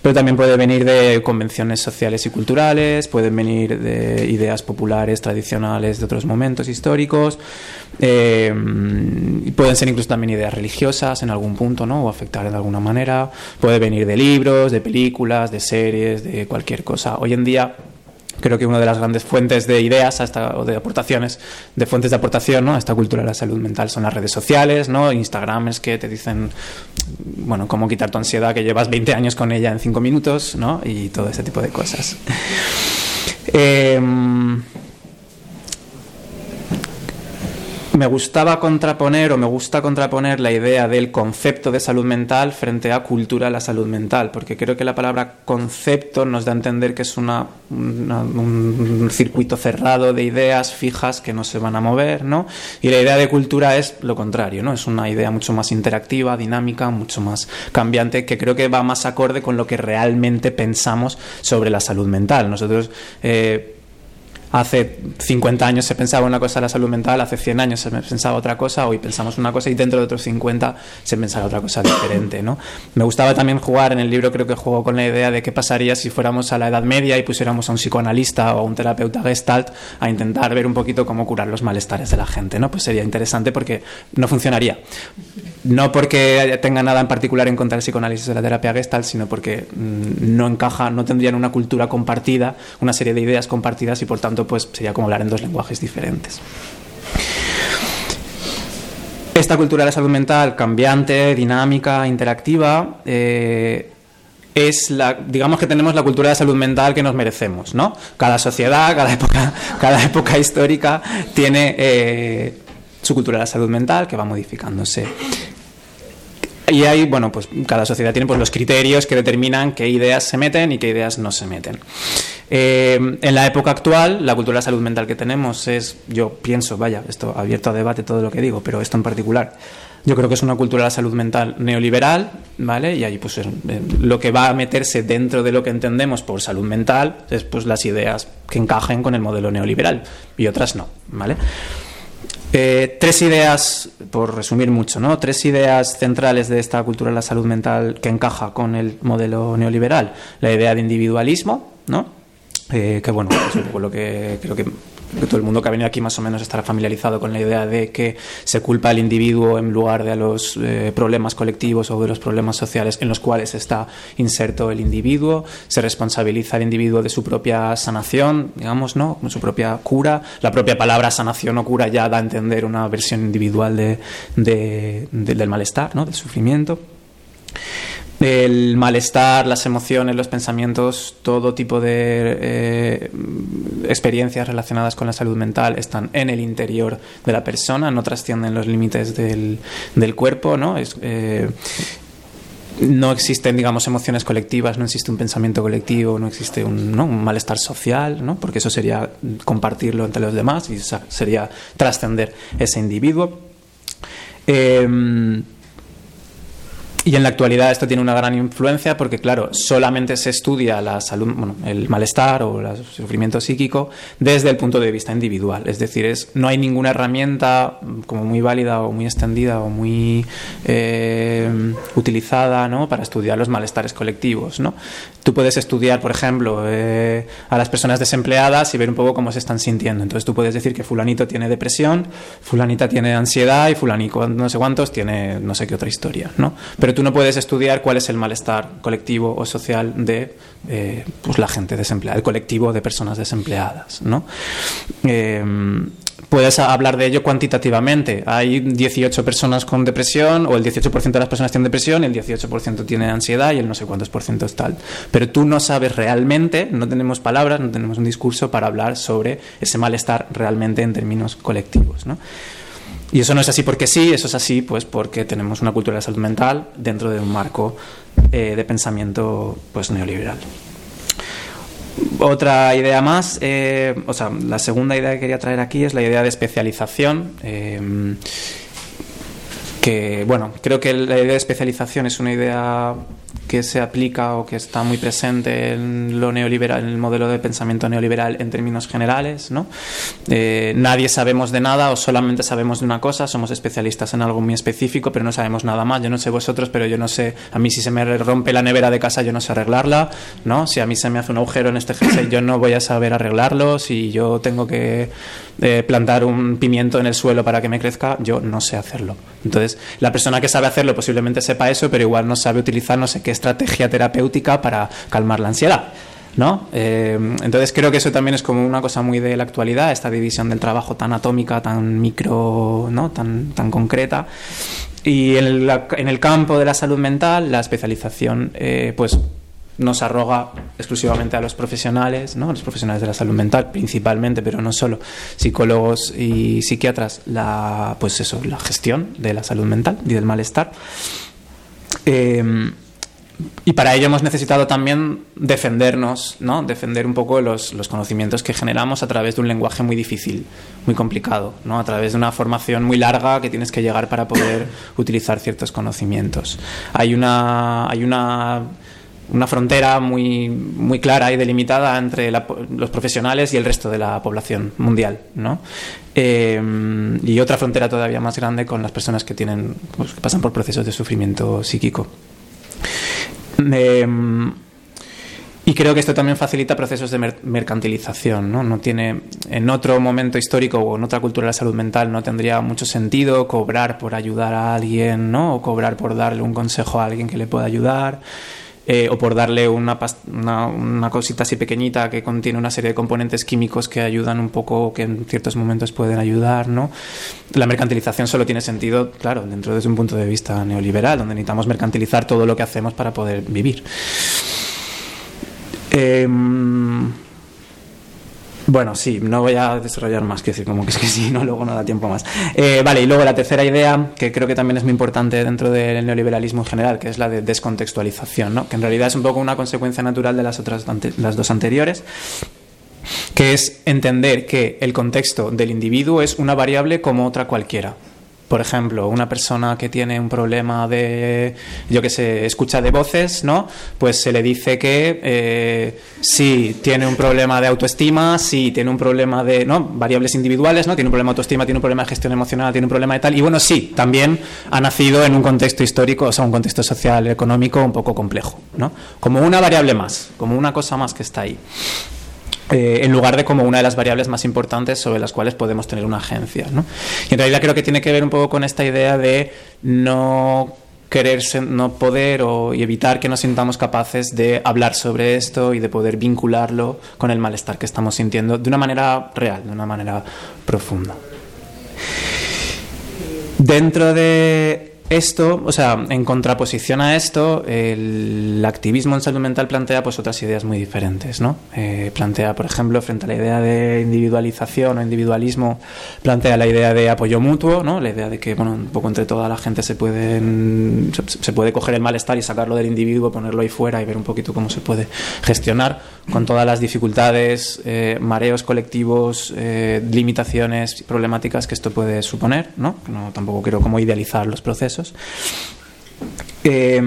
pero también puede venir de convenciones sociales y culturales, pueden venir de ideas populares, tradicionales de otros momentos históricos, eh, y pueden ser incluso también ideas religiosas en algún punto, ¿no? O afectar de alguna manera. Puede venir de libros, de películas, de series, de cualquier cosa. Hoy en día creo que una de las grandes fuentes de ideas hasta, o de aportaciones, de fuentes de aportación a esta cultura de la salud mental son las redes sociales, ¿no? Instagrams que te dicen, bueno, cómo quitar tu ansiedad que llevas 20 años con ella en 5 minutos, ¿no? Y todo ese tipo de cosas. Eh, me gustaba contraponer o me gusta contraponer la idea del concepto de salud mental frente a cultura de la salud mental, porque creo que la palabra concepto nos da a entender que es una, un circuito cerrado de ideas fijas que no se van a mover, ¿no? Y la idea de cultura es lo contrario, ¿no? Es una idea mucho más interactiva, dinámica, mucho más cambiante, que creo que va más acorde con lo que realmente pensamos sobre la salud mental. Nosotros eh, hace 50 años se pensaba una cosa de la salud mental, hace 100 años se pensaba otra cosa, hoy pensamos una cosa y dentro de otros 50 se pensará otra cosa diferente. ¿no? Me gustaba también jugar, en el libro creo que juego con la idea de qué pasaría si fuéramos a la Edad Media y pusiéramos a un psicoanalista o a un terapeuta gestalt a intentar ver un poquito cómo curar los malestares de la gente. ¿no? Pues sería interesante porque no funcionaría. No porque tenga nada en particular en contra del psicoanálisis de la terapia gestalt, sino porque mm, no encaja, no tendrían una cultura compartida, una serie de ideas compartidas y por tanto pues sería como hablar en dos lenguajes diferentes. Esta cultura de la salud mental cambiante, dinámica, interactiva, eh, es la, digamos que tenemos la cultura de salud mental que nos merecemos, ¿no? Cada sociedad, cada época, cada época histórica tiene eh, su cultura de la salud mental que va modificándose. Y hay, bueno, pues cada sociedad tiene pues, los criterios que determinan qué ideas se meten y qué ideas no se meten. Eh, en la época actual, la cultura de salud mental que tenemos es, yo pienso, vaya, esto abierto a debate todo lo que digo, pero esto en particular, yo creo que es una cultura de la salud mental neoliberal, ¿vale? Y ahí pues eh, lo que va a meterse dentro de lo que entendemos por salud mental es pues las ideas que encajen con el modelo neoliberal y otras no, ¿vale? Eh, tres ideas, por resumir mucho, ¿no? Tres ideas centrales de esta cultura de la salud mental que encaja con el modelo neoliberal. La idea de individualismo, ¿no? Eh, que bueno, es un poco lo que creo que, todo el mundo que ha venido aquí más o menos estará familiarizado con la idea de que se culpa al individuo en lugar de a los eh, problemas colectivos o de los problemas sociales en los cuales está inserto el individuo, se responsabiliza al individuo de su propia sanación, digamos, ¿no? Su propia cura. La propia palabra sanación o cura ya da a entender una versión individual de, del malestar, ¿no? Del sufrimiento el malestar, las emociones, los pensamientos, todo tipo de eh, experiencias relacionadas con la salud mental están en el interior de la persona, no trascienden los límites del, cuerpo, ¿no? Eh, no existen, digamos, emociones colectivas, no existe un pensamiento colectivo, no existe un, malestar social, ¿no? porque eso sería compartirlo entre los demás y sería trascender ese individuo. Eh, y en la actualidad esto tiene una gran influencia porque, claro, solamente se estudia la salud, bueno, el malestar o el sufrimiento psíquico desde el punto de vista individual. Es decir, es, no hay ninguna herramienta como muy válida o muy extendida o muy eh, utilizada ¿no? para estudiar los malestares colectivos. ¿no? Tú puedes estudiar, por ejemplo, eh, a las personas desempleadas y ver un poco cómo se están sintiendo. Entonces tú puedes decir que fulanito tiene depresión, fulanita tiene ansiedad y fulanito no sé cuántos tiene no sé qué otra historia. ¿no? Pero tú no puedes estudiar cuál es el malestar colectivo o social de eh, pues la gente desempleada, el colectivo de personas desempleadas. ¿no? Eh, puedes hablar de ello cuantitativamente. Hay 18 personas con depresión, o el 18% de las personas tienen depresión, el 18% tiene ansiedad y el no sé cuántos por ciento es tal. Pero tú no sabes realmente, no tenemos palabras, no tenemos un discurso para hablar sobre ese malestar realmente en términos colectivos. ¿no? Y eso no es así porque sí, eso es así pues porque tenemos una cultura de salud mental dentro de un marco eh, de pensamiento pues neoliberal. Otra idea más, eh, o sea, la segunda idea que quería traer aquí es la idea de especialización. Eh, que, bueno, creo que la idea de especialización es una idea que se aplica o que está muy presente en lo neoliberal, en el modelo de pensamiento neoliberal en términos generales, ¿no? Eh, nadie sabemos de nada o solamente sabemos de una cosa, somos especialistas en algo muy específico, pero no sabemos nada más. Yo no sé vosotros, pero yo no sé, a mí si se me rompe la nevera de casa, yo no sé arreglarla, ¿no? Si a mí se me hace un agujero en este jersey, yo no voy a saber arreglarlo. Si yo tengo que eh, plantar un pimiento en el suelo para que me crezca, yo no sé hacerlo. Entonces, la persona que sabe hacerlo posiblemente sepa eso, pero igual no sabe utilizar no sé qué estrategia terapéutica para calmar la ansiedad. ¿No? Eh, entonces creo que eso también es como una cosa muy de la actualidad, esta división del trabajo tan atómica, tan micro, ¿no? tan, tan concreta. Y en el, en el campo de la salud mental, la especialización, eh, pues nos arroga exclusivamente a los profesionales, ¿no? los profesionales de la salud mental principalmente, pero no solo, psicólogos y psiquiatras, la, pues eso, la gestión de la salud mental y del malestar. Eh, y para ello hemos necesitado también defendernos, ¿no? defender un poco los, los, conocimientos que generamos a través de un lenguaje muy difícil, muy complicado, ¿no? a través de una formación muy larga que tienes que llegar para poder utilizar ciertos conocimientos. Hay una, hay una, una frontera muy, muy clara y delimitada entre la, los profesionales y el resto de la población mundial. ¿no? Eh, y otra frontera todavía más grande con las personas que, tienen, pues, que pasan por procesos de sufrimiento psíquico. Eh, y creo que esto también facilita procesos de mer mercantilización. ¿no? no tiene, en otro momento histórico o en otra cultura de la salud mental no tendría mucho sentido cobrar por ayudar a alguien ¿no? o cobrar por darle un consejo a alguien que le pueda ayudar. Eh, o por darle una, una, una, cosita así pequeñita que contiene una serie de componentes químicos que ayudan un poco, que en ciertos momentos pueden ayudar, ¿no? La mercantilización solo tiene sentido, claro, dentro desde un punto de vista neoliberal, donde necesitamos mercantilizar todo lo que hacemos para poder vivir. Eh, bueno, sí, no voy a desarrollar más, que decir, como que es que sí, no, luego no da tiempo más. Eh, vale, y luego la tercera idea, que creo que también es muy importante dentro del neoliberalismo en general, que es la de descontextualización, ¿no? que en realidad es un poco una consecuencia natural de las, otras, las dos anteriores, que es entender que el contexto del individuo es una variable como otra cualquiera. Por ejemplo, una persona que tiene un problema de, yo que sé, escucha de voces, ¿no? Pues se le dice que eh, sí tiene un problema de autoestima, sí tiene un problema de, ¿no? Variables individuales, ¿no? Tiene un problema de autoestima, tiene un problema de gestión emocional, tiene un problema de tal. Y bueno, sí, también ha nacido en un contexto histórico, o sea, un contexto social, económico un poco complejo, ¿no? Como una variable más, como una cosa más que está ahí. Eh, en lugar de como una de las variables más importantes sobre las cuales podemos tener una agencia. ¿no? Y en realidad creo que tiene que ver un poco con esta idea de no querer no poder o, y evitar que nos sintamos capaces de hablar sobre esto y de poder vincularlo con el malestar que estamos sintiendo de una manera real, de una manera profunda. Dentro de esto, o sea, en contraposición a esto, el activismo en salud mental plantea pues otras ideas muy diferentes, ¿no? Eh, plantea, por ejemplo, frente a la idea de individualización o individualismo, plantea la idea de apoyo mutuo, ¿no? La idea de que, bueno, un poco entre toda la gente se puede, se, puede coger el malestar y sacarlo del individuo, ponerlo ahí fuera y ver un poquito cómo se puede gestionar con todas las dificultades, eh, mareos colectivos, eh, limitaciones, problemáticas que esto puede suponer, ¿no? No tampoco quiero como idealizar los procesos eh,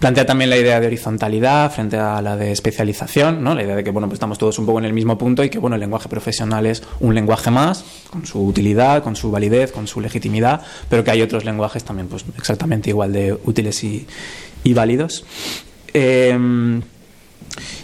plantea también la idea de horizontalidad frente a la de especialización, ¿no? la idea de que bueno, pues estamos todos un poco en el mismo punto y que bueno, el lenguaje profesional es un lenguaje más, con su utilidad, con su validez, con su legitimidad, pero que hay otros lenguajes también pues, exactamente igual de útiles y, y válidos. Eh,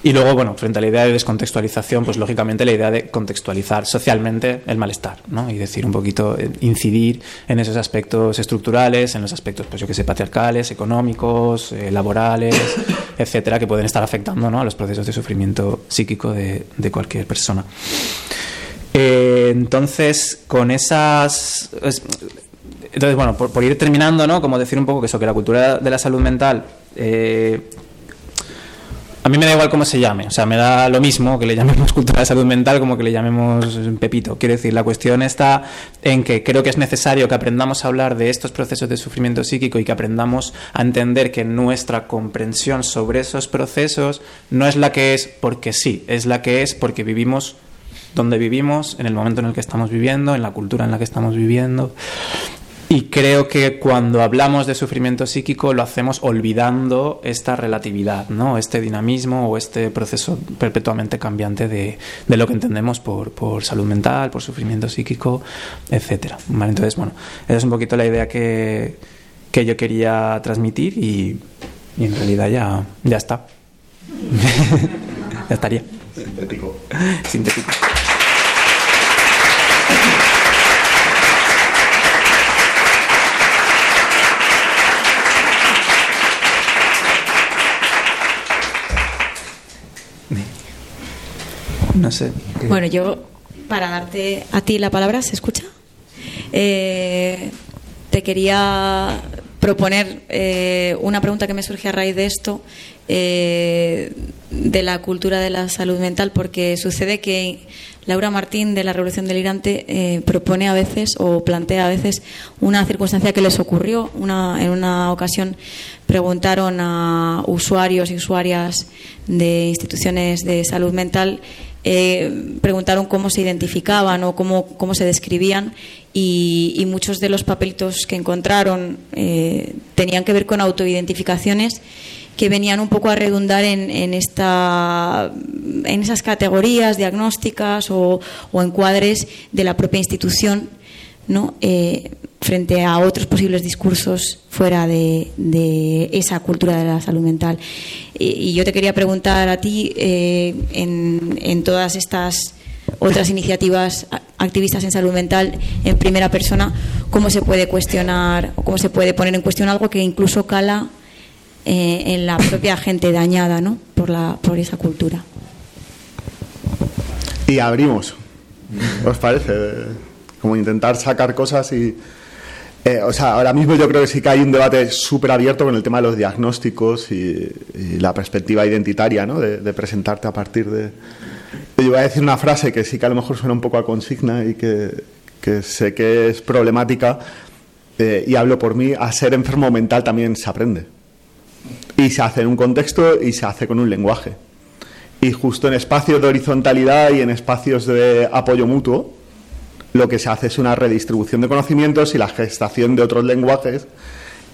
y luego, bueno, frente a la idea de descontextualización, pues lógicamente la idea de contextualizar socialmente el malestar, ¿no? Y decir un poquito, eh, incidir en esos aspectos estructurales, en los aspectos, pues yo que sé, patriarcales, económicos, eh, laborales, etcétera, que pueden estar afectando ¿no? a los procesos de sufrimiento psíquico de, de cualquier persona. Eh, entonces, con esas. entonces, bueno, por, por, ir terminando, ¿no? Como decir un poco que eso, que la cultura de la salud mental. A mí me da igual cómo se llame, o sea, me da lo mismo que le llamemos cultura de salud mental como que le llamemos Pepito. Quiero decir, la cuestión está en que creo que es necesario que aprendamos a hablar de estos procesos de sufrimiento psíquico y que aprendamos a entender que nuestra comprensión sobre esos procesos no es la que es porque sí, es la que es porque vivimos donde vivimos, en el momento en el que estamos viviendo, en la cultura en la que estamos viviendo. Y creo que cuando hablamos de sufrimiento psíquico lo hacemos olvidando esta relatividad, ¿no? Este dinamismo o este proceso perpetuamente cambiante de, de lo que entendemos por, por, salud mental, por sufrimiento psíquico, etcétera. ¿Vale? Entonces, bueno, esa es un poquito la idea que, que yo quería transmitir y, y en realidad ya, ya está. ya estaría. Sintético. Sintético. No sé. Bueno, yo, para darte a ti la palabra, ¿se escucha? Eh, te quería proponer eh, una pregunta que me surge a raíz de esto, eh, de la cultura de la salud mental, porque sucede que Laura Martín de la Revolución Delirante propone a veces o plantea a veces una circunstancia que les ocurrió. Una, en una ocasión preguntaron a usuarios y usuarias de instituciones de salud mental eh, preguntaron cómo se identificaban o cómo, cómo se describían y, muchos de los papelitos que encontraron eh, tenían que ver con autoidentificaciones que venían un poco a redundar en, en, esta, en esas categorías diagnósticas o, o encuadres de la propia institución ¿no? Eh, frente a otros posibles discursos fuera de, esa cultura de la salud mental. Y, y yo te quería preguntar a ti, eh, en, en, todas estas otras iniciativas activistas en salud mental en primera persona, cómo se puede cuestionar o cómo se puede poner en cuestión algo que incluso cala eh, en la propia gente dañada ¿no? por, la, por esa cultura. Y abrimos, ¿os parece? Como intentar sacar cosas y... Eh, o sea, ahora mismo yo creo que sí que hay un debate súper abierto con el tema de los diagnósticos y, y la perspectiva identitaria, ¿no? De, de, presentarte a partir de... Yo voy a decir una frase que sí que a lo mejor suena un poco a consigna y que, que sé que es problemática eh, y hablo por mí, a ser enfermo mental también se aprende. Y se hace en un contexto y se hace con un lenguaje. Y justo en espacios de horizontalidad y en espacios de apoyo mutuo, lo que se hace es una redistribución de conocimientos y la gestación de otros lenguajes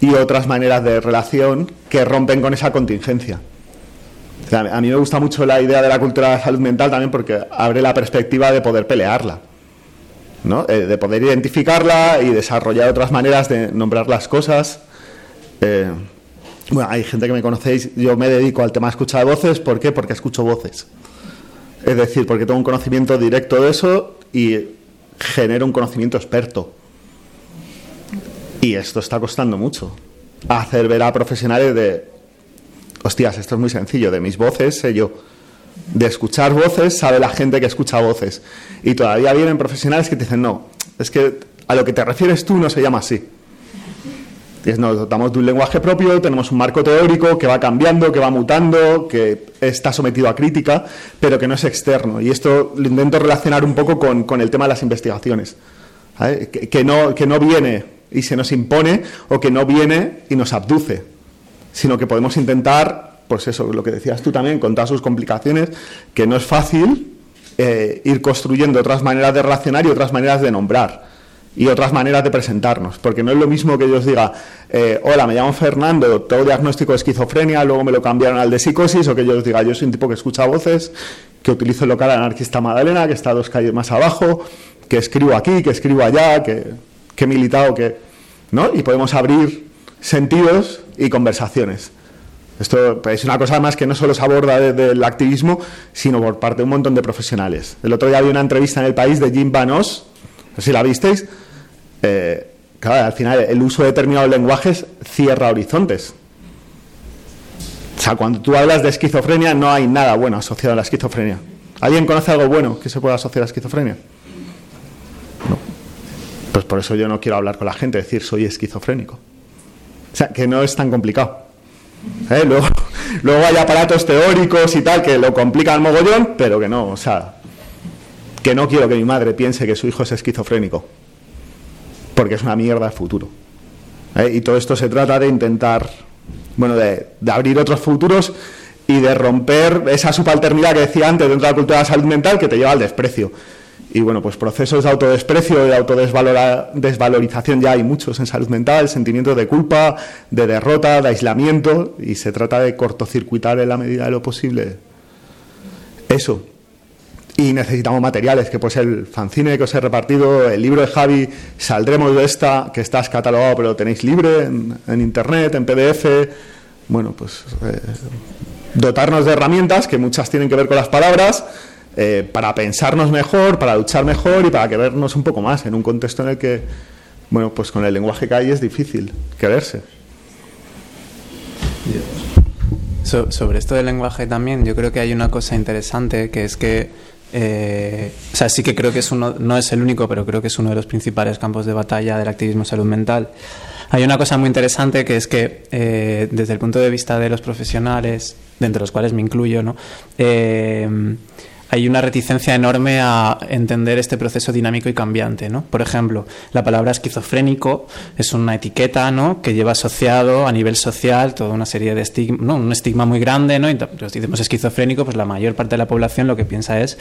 y otras maneras de relación que rompen con esa contingencia. A mí me gusta mucho la idea de la cultura de la salud mental también porque abre la perspectiva de poder pelearla, ¿no? Eh, de poder identificarla y desarrollar otras maneras de nombrar las cosas. Eh, bueno, hay gente que me conocéis, yo me dedico al tema de escucha de voces, ¿por qué? Porque escucho voces. Es decir, porque tengo un conocimiento directo de eso y genera un conocimiento experto. Y esto está costando mucho. Hacer ver a profesionales de, hostias, esto es muy sencillo, de mis voces sé yo. De escuchar voces sabe la gente que escucha voces. Y todavía vienen profesionales que te dicen, no, es que a lo que te refieres tú no se llama así. Nos dotamos de un lenguaje propio, tenemos un marco teórico que va cambiando, que va mutando, que está sometido a crítica, pero que no es externo. Y esto lo intento relacionar un poco con, con el tema de las investigaciones. que, no, que no viene y se nos impone o que no viene y nos abduce, sino que podemos intentar, pues eso, lo que decías tú también, con todas sus complicaciones, que no es fácil eh, ir construyendo otras maneras de relacionar y otras maneras de nombrar y otras maneras de presentarnos, porque no es lo mismo que yo os diga, eh, hola, me llamo Fernando, tengo diagnóstico de esquizofrenia, luego me lo cambiaron al de psicosis, o que yo os diga, yo soy un tipo que escucha voces, que utilizo el local anarquista Magdalena, que está dos calles más abajo, que escribo aquí, que escribo allá, que, que he militado, que... ¿no? Y podemos abrir sentidos y conversaciones. Esto es una cosa más que no solo se aborda desde el activismo, sino por parte de un montón de profesionales. El otro día había una entrevista en el país de Jim Banos, no sé si la visteis, eh, claro, al final el uso de determinados lenguajes cierra horizontes. O sea, cuando tú hablas de esquizofrenia no hay nada bueno asociado a la esquizofrenia. ¿Alguien conoce algo bueno que se pueda asociar a la esquizofrenia? No. Pues por eso yo no quiero hablar con la gente, decir soy esquizofrénico. O sea, que no es tan complicado. ¿Eh? Luego, hay aparatos teóricos y tal que lo complican mogollón, pero que no, o sea, que no quiero que mi madre piense que su hijo es esquizofrénico porque es una mierda el futuro. ¿Eh? Y todo esto se trata de intentar, bueno, de, abrir otros futuros y de romper esa subalternidad que decía antes dentro de la cultura de la salud mental que te lleva al desprecio. Y bueno, pues procesos de autodesprecio y de autodesvalorización ya hay muchos en salud mental, sentimientos de culpa, de derrota, de aislamiento, y se trata de cortocircuitar en la medida de lo posible eso. Y necesitamos materiales, que pues el fanzine que os he repartido, el libro de Javi, saldremos de esta, que estás catalogado pero lo tenéis libre en, internet, en PDF. Bueno, pues eh, dotarnos de herramientas, que muchas tienen que ver con las palabras, eh, para pensarnos mejor, para luchar mejor y para querernos un poco más en un contexto en el que, bueno, pues con el lenguaje que hay es difícil quererse. sobre esto del lenguaje también, yo creo que hay una cosa interesante que es que, eh, o sea, sí que creo que es uno, no es el único, pero creo que es uno de los principales campos de batalla del activismo salud mental. Hay una cosa muy interesante que es que eh, desde el punto de vista de los profesionales, de entre los cuales me incluyo, ¿no? Eh, hay una reticencia enorme a entender este proceso dinámico y cambiante, ¿no? Por ejemplo, la palabra esquizofrénico es una etiqueta, ¿no? Que lleva asociado a nivel social toda una serie de estigma, ¿no? Un estigma muy grande, ¿no? Y si decimos esquizofrénico, pues la mayor parte de la población lo que piensa es,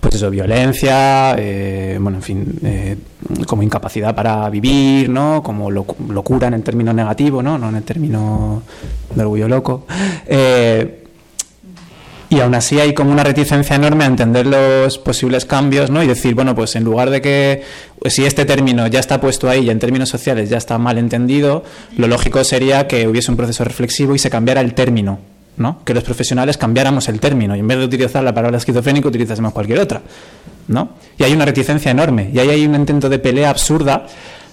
pues eso, violencia, eh, bueno, en fin, eh, como incapacidad para vivir, ¿no? Como locura en el término negativo, ¿no? No en el término de orgullo loco. Eh, y aún así hay como una reticencia enorme a entender los posibles cambios, ¿no? Y decir, bueno, pues en lugar de que pues si este término ya está puesto ahí y en términos sociales ya está mal entendido, lo lógico sería que hubiese un proceso reflexivo y se cambiara el término, ¿no? Que los profesionales cambiáramos el término y en vez de utilizar la palabra esquizofrénico utilizásemos cualquier otra, ¿no? Y hay una reticencia enorme y ahí hay un intento de pelea absurda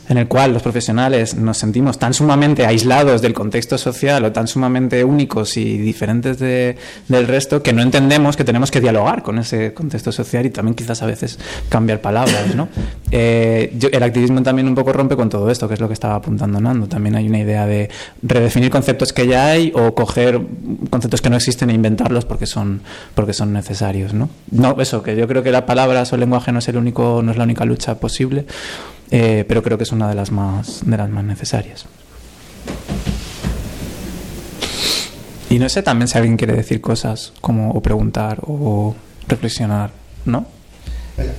en el cual los profesionales nos sentimos tan sumamente aislados del contexto social o tan sumamente únicos y diferentes de, del resto que no entendemos que tenemos que dialogar con ese contexto social y también quizás a veces cambiar palabras. ¿no? Eh, el activismo también un poco rompe con todo esto, que es lo que estaba apuntando Nando. También hay una idea de redefinir conceptos que ya hay o coger conceptos que no existen e inventarlos porque son, porque son necesarios. ¿no? no eso, que yo creo que las palabras o el lenguaje no es, el único, no es la única lucha posible eh, pero creo que es una de las más, de las más necesarias. Y no sé también si alguien quiere decir cosas como o preguntar o reflexionar, ¿no?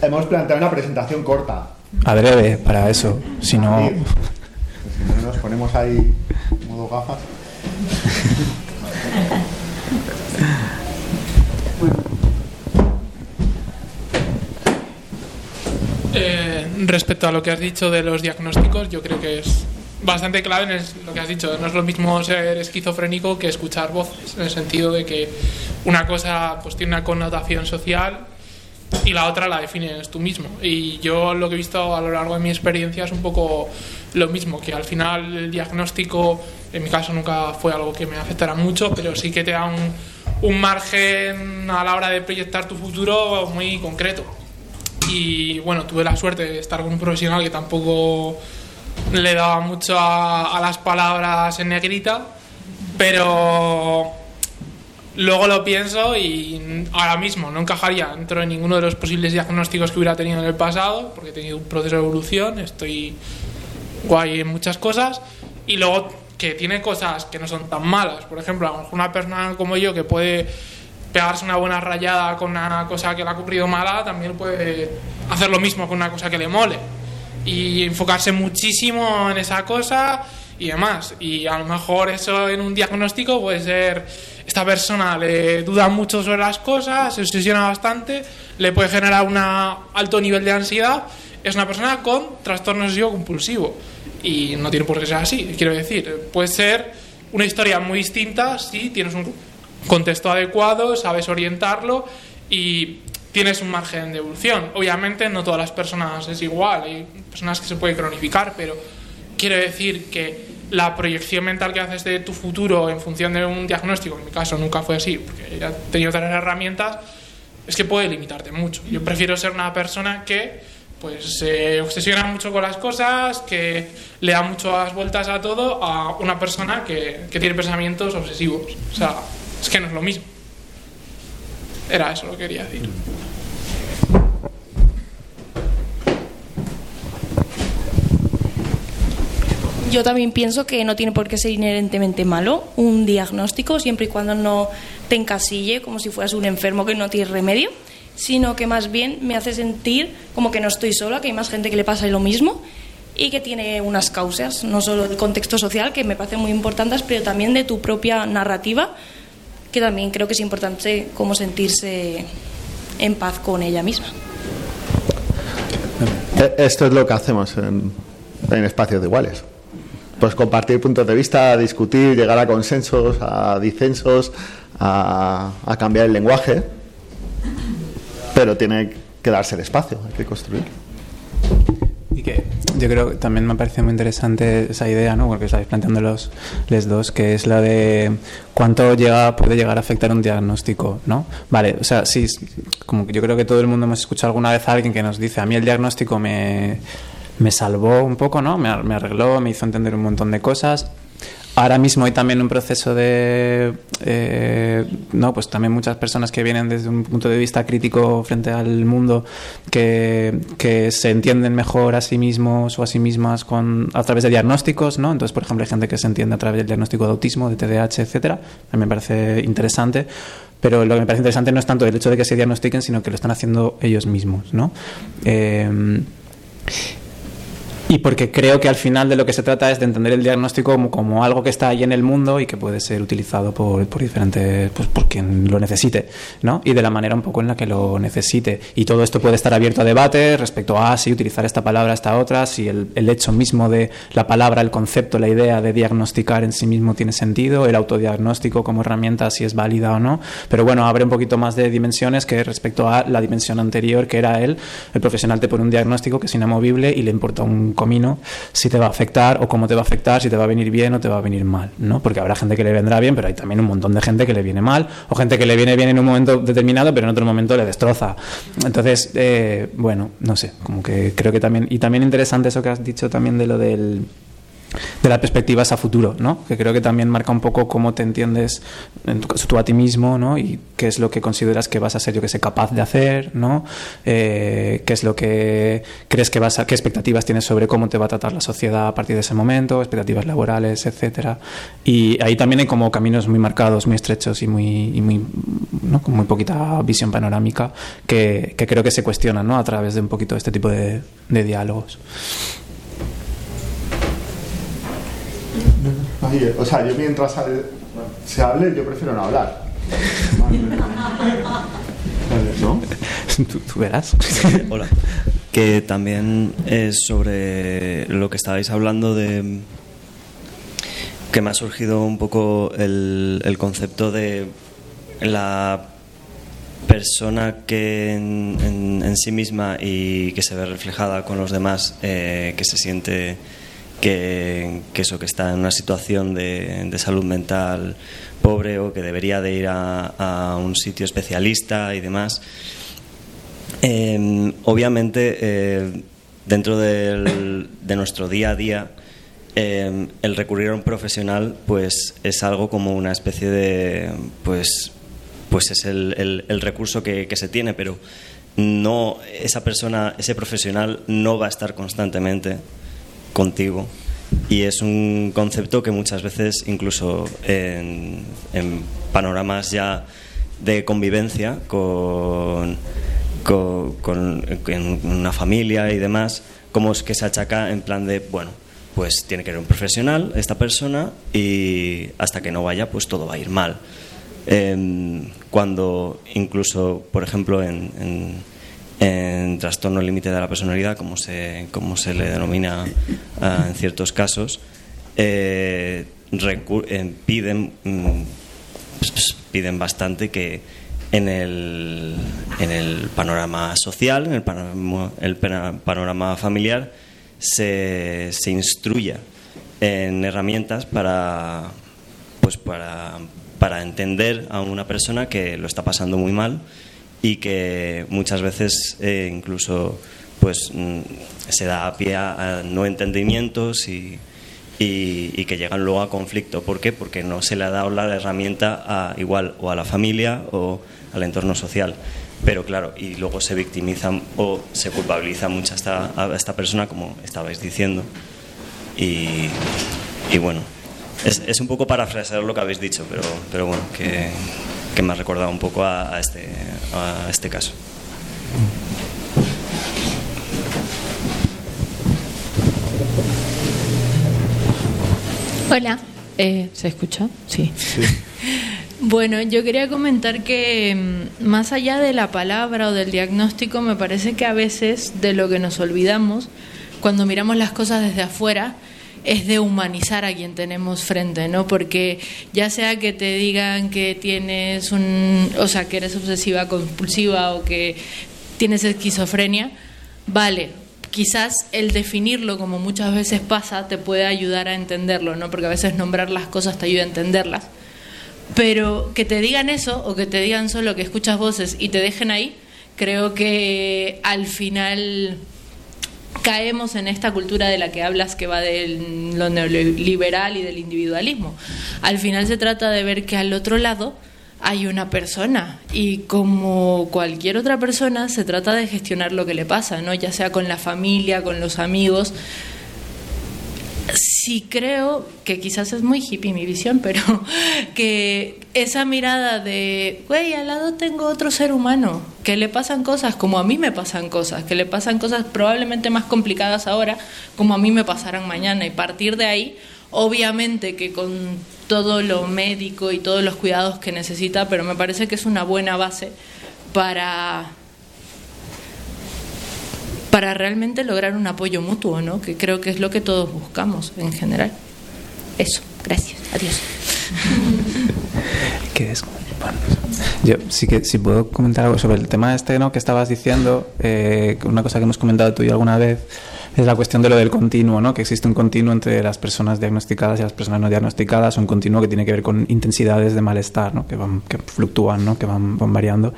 Hemos planteado una presentación corta. Adrede para eso, si no... Si no nos ponemos ahí modo gafas. Eh, respecto a lo que has dicho de los diagnósticos, yo creo que es bastante clave en lo que has dicho. No es lo mismo ser esquizofrénico que escuchar voces, en el sentido de que una cosa pues, tiene una connotación social y la otra la defines tú mismo. Y yo lo que he visto a lo largo de mi experiencia es un poco lo mismo, que al final el diagnóstico, en mi caso nunca fue algo que me afectara mucho, pero sí que te da un, un margen a la hora de proyectar tu futuro muy concreto. Y bueno, tuve la suerte de estar con un profesional que tampoco le daba mucho a, las palabras en negrita, pero luego lo pienso y ahora mismo no encajaría dentro de ninguno de los posibles diagnósticos que hubiera tenido en el pasado, porque he tenido un proceso de evolución, estoy guay en muchas cosas, y luego que tiene cosas que no son tan malas. Por ejemplo, a una persona como yo que puede pegarse una buena rayada con una cosa que le ha ocurrido mala, también puede hacer lo mismo con una cosa que le mole. Y enfocarse muchísimo en esa cosa y demás. Y a lo mejor eso en un diagnóstico puede ser, esta persona le duda mucho sobre las cosas, se obsesiona bastante, le puede generar un alto nivel de ansiedad, es una persona con trastorno obsesivo compulsivo. Y no tiene por qué ser así, quiero decir, puede ser una historia muy distinta si tienes un contexto adecuado, sabes orientarlo y tienes un margen de evolución. Obviamente no todas las personas es igual, hay personas que se pueden cronificar, pero quiero decir que la proyección mental que haces de tu futuro en función de un diagnóstico, en mi caso nunca fue así, porque he tenido otras herramientas, es que puede limitarte mucho. Yo prefiero ser una persona que pues se obsesiona mucho con las cosas, que le da muchas vueltas a todo, a una persona que, que tiene pensamientos obsesivos. O sea, es que no es lo mismo. Era eso lo que quería decir. Yo también pienso que no tiene por qué ser inherentemente malo un diagnóstico, siempre y cuando no te encasille como si fueras un enfermo que no tiene remedio. sino que más bien me hace sentir como que no estoy sola, que hay más gente que le pasa lo mismo y que tiene unas causas, no solo del contexto social, que me parecen muy importantes, pero también de tu propia narrativa, que también creo que es importante cómo sentirse en paz con ella misma. Eh, Esto es lo que hacemos en, en espacios de iguales. Pues compartir puntos de vista, discutir, llegar a consensos, a disensos, a, a cambiar el lenguaje, pero tiene que darse el espacio, hay que construir. Y que yo creo que también me parece muy interesante esa idea, ¿no? Porque estáis planteando los les dos, que es la de cuánto llega puede llegar a afectar un diagnóstico, ¿no? Vale, o sea, sí, como que yo creo que todo el mundo hemos escuchado alguna vez a alguien que nos dice, a mí el diagnóstico me, me salvó un poco, ¿no? Me, me arregló, me hizo entender un montón de cosas. Ahora mismo hay también un proceso de, eh, no, pues también muchas personas que vienen desde un punto de vista crítico frente al mundo, que, que se entienden mejor a sí mismos o a sí mismas con, a través de diagnósticos, ¿no? Entonces, por ejemplo, hay gente que se entiende a través del diagnóstico de autismo, de TDAH, etcétera. A mí me parece interesante. Pero lo que me parece interesante no es tanto el hecho de que se diagnostiquen, sino que lo están haciendo ellos mismos, ¿no? Eh, y porque creo que al final de lo que se trata es de entender el diagnóstico como, algo que está ahí en el mundo y que puede ser utilizado por, por diferentes, pues por quien lo necesite, ¿no? Y de la manera un poco en la que lo necesite. Y todo esto puede estar abierto a debate respecto a si utilizar esta palabra, esta otra, si el, el hecho mismo de la palabra, el concepto, la idea de diagnosticar en sí mismo tiene sentido, el autodiagnóstico como herramienta si es válida o no. Pero bueno, abre un poquito más de dimensiones que respecto a la dimensión anterior, que era él, el profesional te pone un diagnóstico que es inamovible y le importa un comino si te va a afectar o cómo te va a afectar, si te va a venir bien o te va a venir mal, ¿no? Porque habrá gente que le vendrá bien, pero hay también un montón de gente que le viene mal, o gente que le viene bien en un momento determinado, pero en otro momento le destroza. Entonces, eh, bueno, no sé, como que creo que también, y también interesante eso que has dicho también de lo del de las perspectivas a futuro, ¿no? Que creo que también marca un poco cómo te entiendes en tu caso a ti mismo, ¿no? Y qué es lo que consideras que vas a ser, yo que sé, capaz de hacer, ¿no? Eh, qué es lo que crees que vas a, qué expectativas tienes sobre cómo te va a tratar la sociedad a partir de ese momento, expectativas laborales, etcétera. Y ahí también hay como caminos muy marcados, muy estrechos y muy, muy. Con muy poquita visión panorámica que, creo que se cuestionan, ¿no? A través de un poquito este tipo de, de diálogos. O sea, yo mientras se hable, yo prefiero no hablar. ¿No? tú, tú verás. Hola. Que también es sobre lo que estabais hablando de que me ha surgido un poco el, el concepto de la persona que en, en- en sí misma y que se ve reflejada con los demás, eh, que se siente que, eso, que está en una situación de, de salud mental pobre o que debería de ir a, a un sitio especialista y demás. Eh, obviamente, eh, dentro de nuestro día a día, eh, el recurrir a un profesional, pues es algo como una especie de, pues, pues es el, el- el recurso que, que se tiene, pero no esa persona, ese profesional no va a estar constantemente contigo. Y es un concepto que muchas veces, incluso en, panoramas ya de convivencia con, con, una familia y demás, como es que se achaca en plan de, bueno, pues tiene que ser un profesional esta persona y hasta que no vaya, pues todo va a ir mal. Em, cuando incluso, por ejemplo, en, en- en trastorno límite de la personalidad, como se, como se le denomina ah, en ciertos casos, eh, eh, piden, mm, pues, pues, piden bastante que en el, en el panorama social, en el panorama, el panorama familiar, se, se instruya en herramientas para, pues para, para entender a una persona que lo está pasando muy mal y que muchas veces eh, incluso pues mm, se da a pie a, no entendimientos y, y, y que llegan luego a conflicto. ¿Por qué? Porque no se le ha dado la herramienta a, igual o a la familia o al entorno social. Pero claro, y luego se victimizan o se culpabiliza mucho a esta, a esta persona, como estabais diciendo. Y, y bueno, es, es un poco parafrasear lo que habéis dicho, pero, pero bueno, que, que me ha recordado un poco a, este, a este caso. Hola. Eh, ¿Se escucha? Sí. sí. Bueno, yo quería comentar que mm, más allá de la palabra o del diagnóstico, me parece que a veces de lo que nos olvidamos cuando miramos las cosas desde afuera es de humanizar a quien tenemos frente, ¿no? Porque ya sea que te digan que tienes un, o sea, que eres obsesiva compulsiva o que tienes esquizofrenia, vale, quizás el definirlo como muchas veces pasa te puede ayudar a entenderlo, ¿no? Porque a veces nombrar las cosas te ayuda a entenderlas. Pero que te digan eso o que te digan solo que escuchas voces y te dejen ahí, creo que al final caemos en esta cultura de la que hablas que va de lo neoliberal y del individualismo. Al final se trata de ver que al otro lado hay una persona y como cualquier otra persona se trata de gestionar lo que le pasa, ¿no? Ya sea con la familia, con los amigos, sí creo que quizás es muy hippie mi visión, pero que esa mirada de, güey, al lado tengo otro ser humano, que le pasan cosas como a mí me pasan cosas, que le pasan cosas probablemente más complicadas ahora como a mí me pasarán mañana. Y partir de ahí, obviamente que con todo lo médico y todos los cuidados que necesita, pero me parece que es una buena base para para realmente lograr un apoyo mutuo, ¿no? que creo que es lo que todos buscamos en general. Eso, gracias, adiós. ¿Qué es? yo sí que si puedo comentar algo sobre el tema este ¿no? que estabas diciendo, eh, una cosa que hemos comentado tú y alguna vez es la cuestión de lo del continuo, ¿no? que existe un continuo entre las personas diagnosticadas y las personas no diagnosticadas, un continuo que tiene que ver con intensidades de malestar, ¿no? que, van, que fluctúan, ¿no? que van, van variando.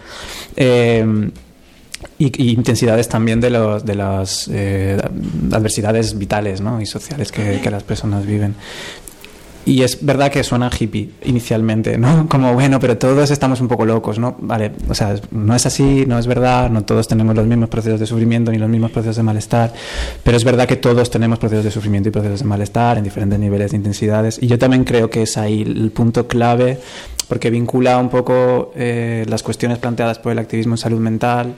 Eh, y, intensidades también de, los, de las eh, adversidades vitales ¿no? y sociales que, que, las personas viven. Y es verdad que suena hippie inicialmente, ¿no? Como, bueno, pero todos estamos un poco locos, ¿no? Vale, o sea, no es así, no es verdad, no todos tenemos los mismos procesos de sufrimiento ni los mismos procesos de malestar, pero es verdad que todos tenemos procesos de sufrimiento y procesos de malestar en diferentes niveles de intensidades. Y yo también creo que es ahí el punto clave porque vincula un poco eh, las cuestiones planteadas por el activismo en salud mental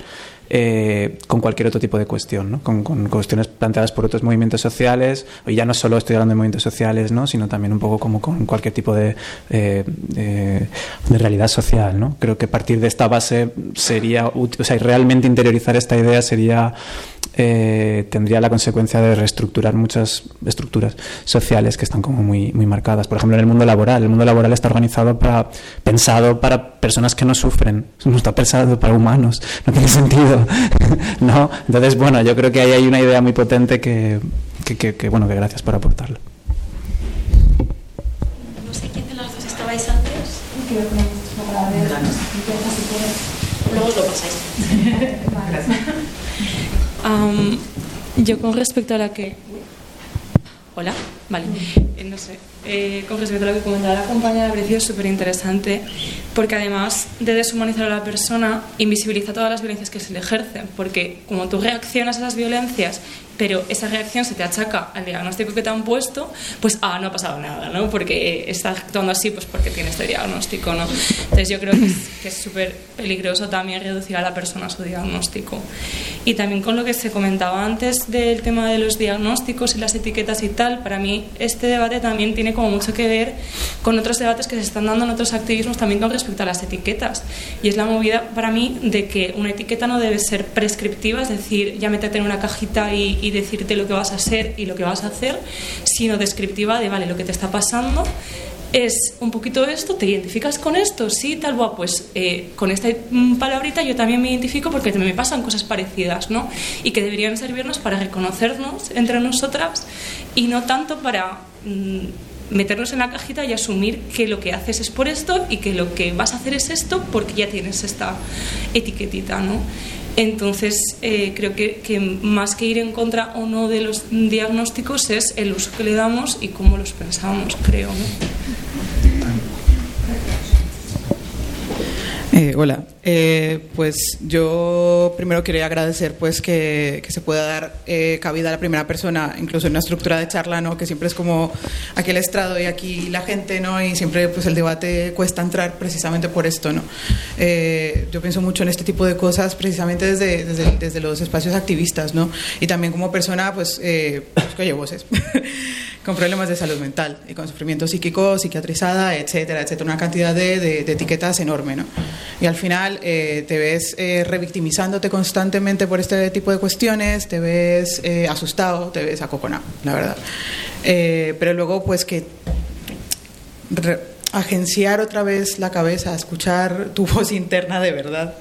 eh, con cualquier otro tipo de cuestión, ¿no? con, cuestiones planteadas por otros movimientos sociales, y ya no solo estoy hablando de movimientos sociales, ¿no? sino también un poco como con cualquier tipo de, eh, de, realidad social. ¿no? Creo que partir de esta base sería, o sea, realmente interiorizar esta idea sería eh, tendría la consecuencia de reestructurar muchas estructuras sociales que están como muy, muy marcadas. Por ejemplo, en el mundo laboral. El mundo laboral está organizado para, pensado para personas que no sufren. No está pensado para humanos. No tiene sentido. ¿No? Entonces, bueno, yo creo que ahí hay una idea muy potente que, que, que, bueno, que gracias por aportarlo. No sé quién de las dos estabais antes. Luego lo pasáis. Gracias yo con respecto a la que... Hola, vale. No sé. Eh, con respecto a lo que comentaba la compañera, me pareció súper interesante porque además de deshumanizar a la persona, invisibiliza todas las violencias que se le ejercen. Porque como tú reaccionas a esas violencias pero esa reacción se te achaca al diagnóstico que te han puesto, pues, ah, no ha pasado nada, ¿no? Porque está actuando así, pues porque tiene este diagnóstico, ¿no? Entonces yo creo que es súper peligroso también reducir a la persona su diagnóstico. Y también con lo que se comentaba antes del tema de los diagnósticos y las etiquetas y tal, para mí este debate también tiene como mucho que ver con otros debates que se están dando en otros activismos también con respecto a las etiquetas. Y es la movida para mí de que una etiqueta no debe ser prescriptiva, es decir, ya métete en una cajita y decirte lo que vas a ser y lo que vas a hacer, sino descriptiva de, vale, lo que te está pasando es un poquito esto, te identificas con esto, sí, tal, bueno, pues eh, con esta palabrita yo también me identifico porque me pasan cosas parecidas, ¿no? Y que deberían servirnos para reconocernos entre nosotras y no tanto para mm, meternos en la cajita y asumir que lo que haces es por esto y que lo que vas a hacer es esto porque ya tienes esta etiquetita, ¿no? Entonces, eh, creo que, más que ir en contra o no de los diagnósticos es el uso que le damos y cómo los pensamos, creo. Eh, hola, eh, pues yo primero quería agradecer pues que, se pueda dar eh, cabida a la primera persona, incluso en una estructura de charla, ¿no? que siempre es como aquí el estrado y aquí la gente, ¿no? y siempre pues el debate cuesta entrar precisamente por esto. ¿no? yo pienso mucho en este tipo de cosas precisamente desde, desde, los espacios activistas, ¿no? y también como persona pues, pues que oye voces. con problemas de salud mental y con sufrimiento psíquico, psiquiatrizada, etcétera, etcétera. Una cantidad de, de- de etiquetas enorme, ¿no? Y al final eh, te ves eh, revictimizándote constantemente por este tipo de cuestiones, te ves eh, asustado, te ves acoconado, la verdad. Eh, pero luego, pues que agenciar otra vez la cabeza, escuchar tu voz interna de verdad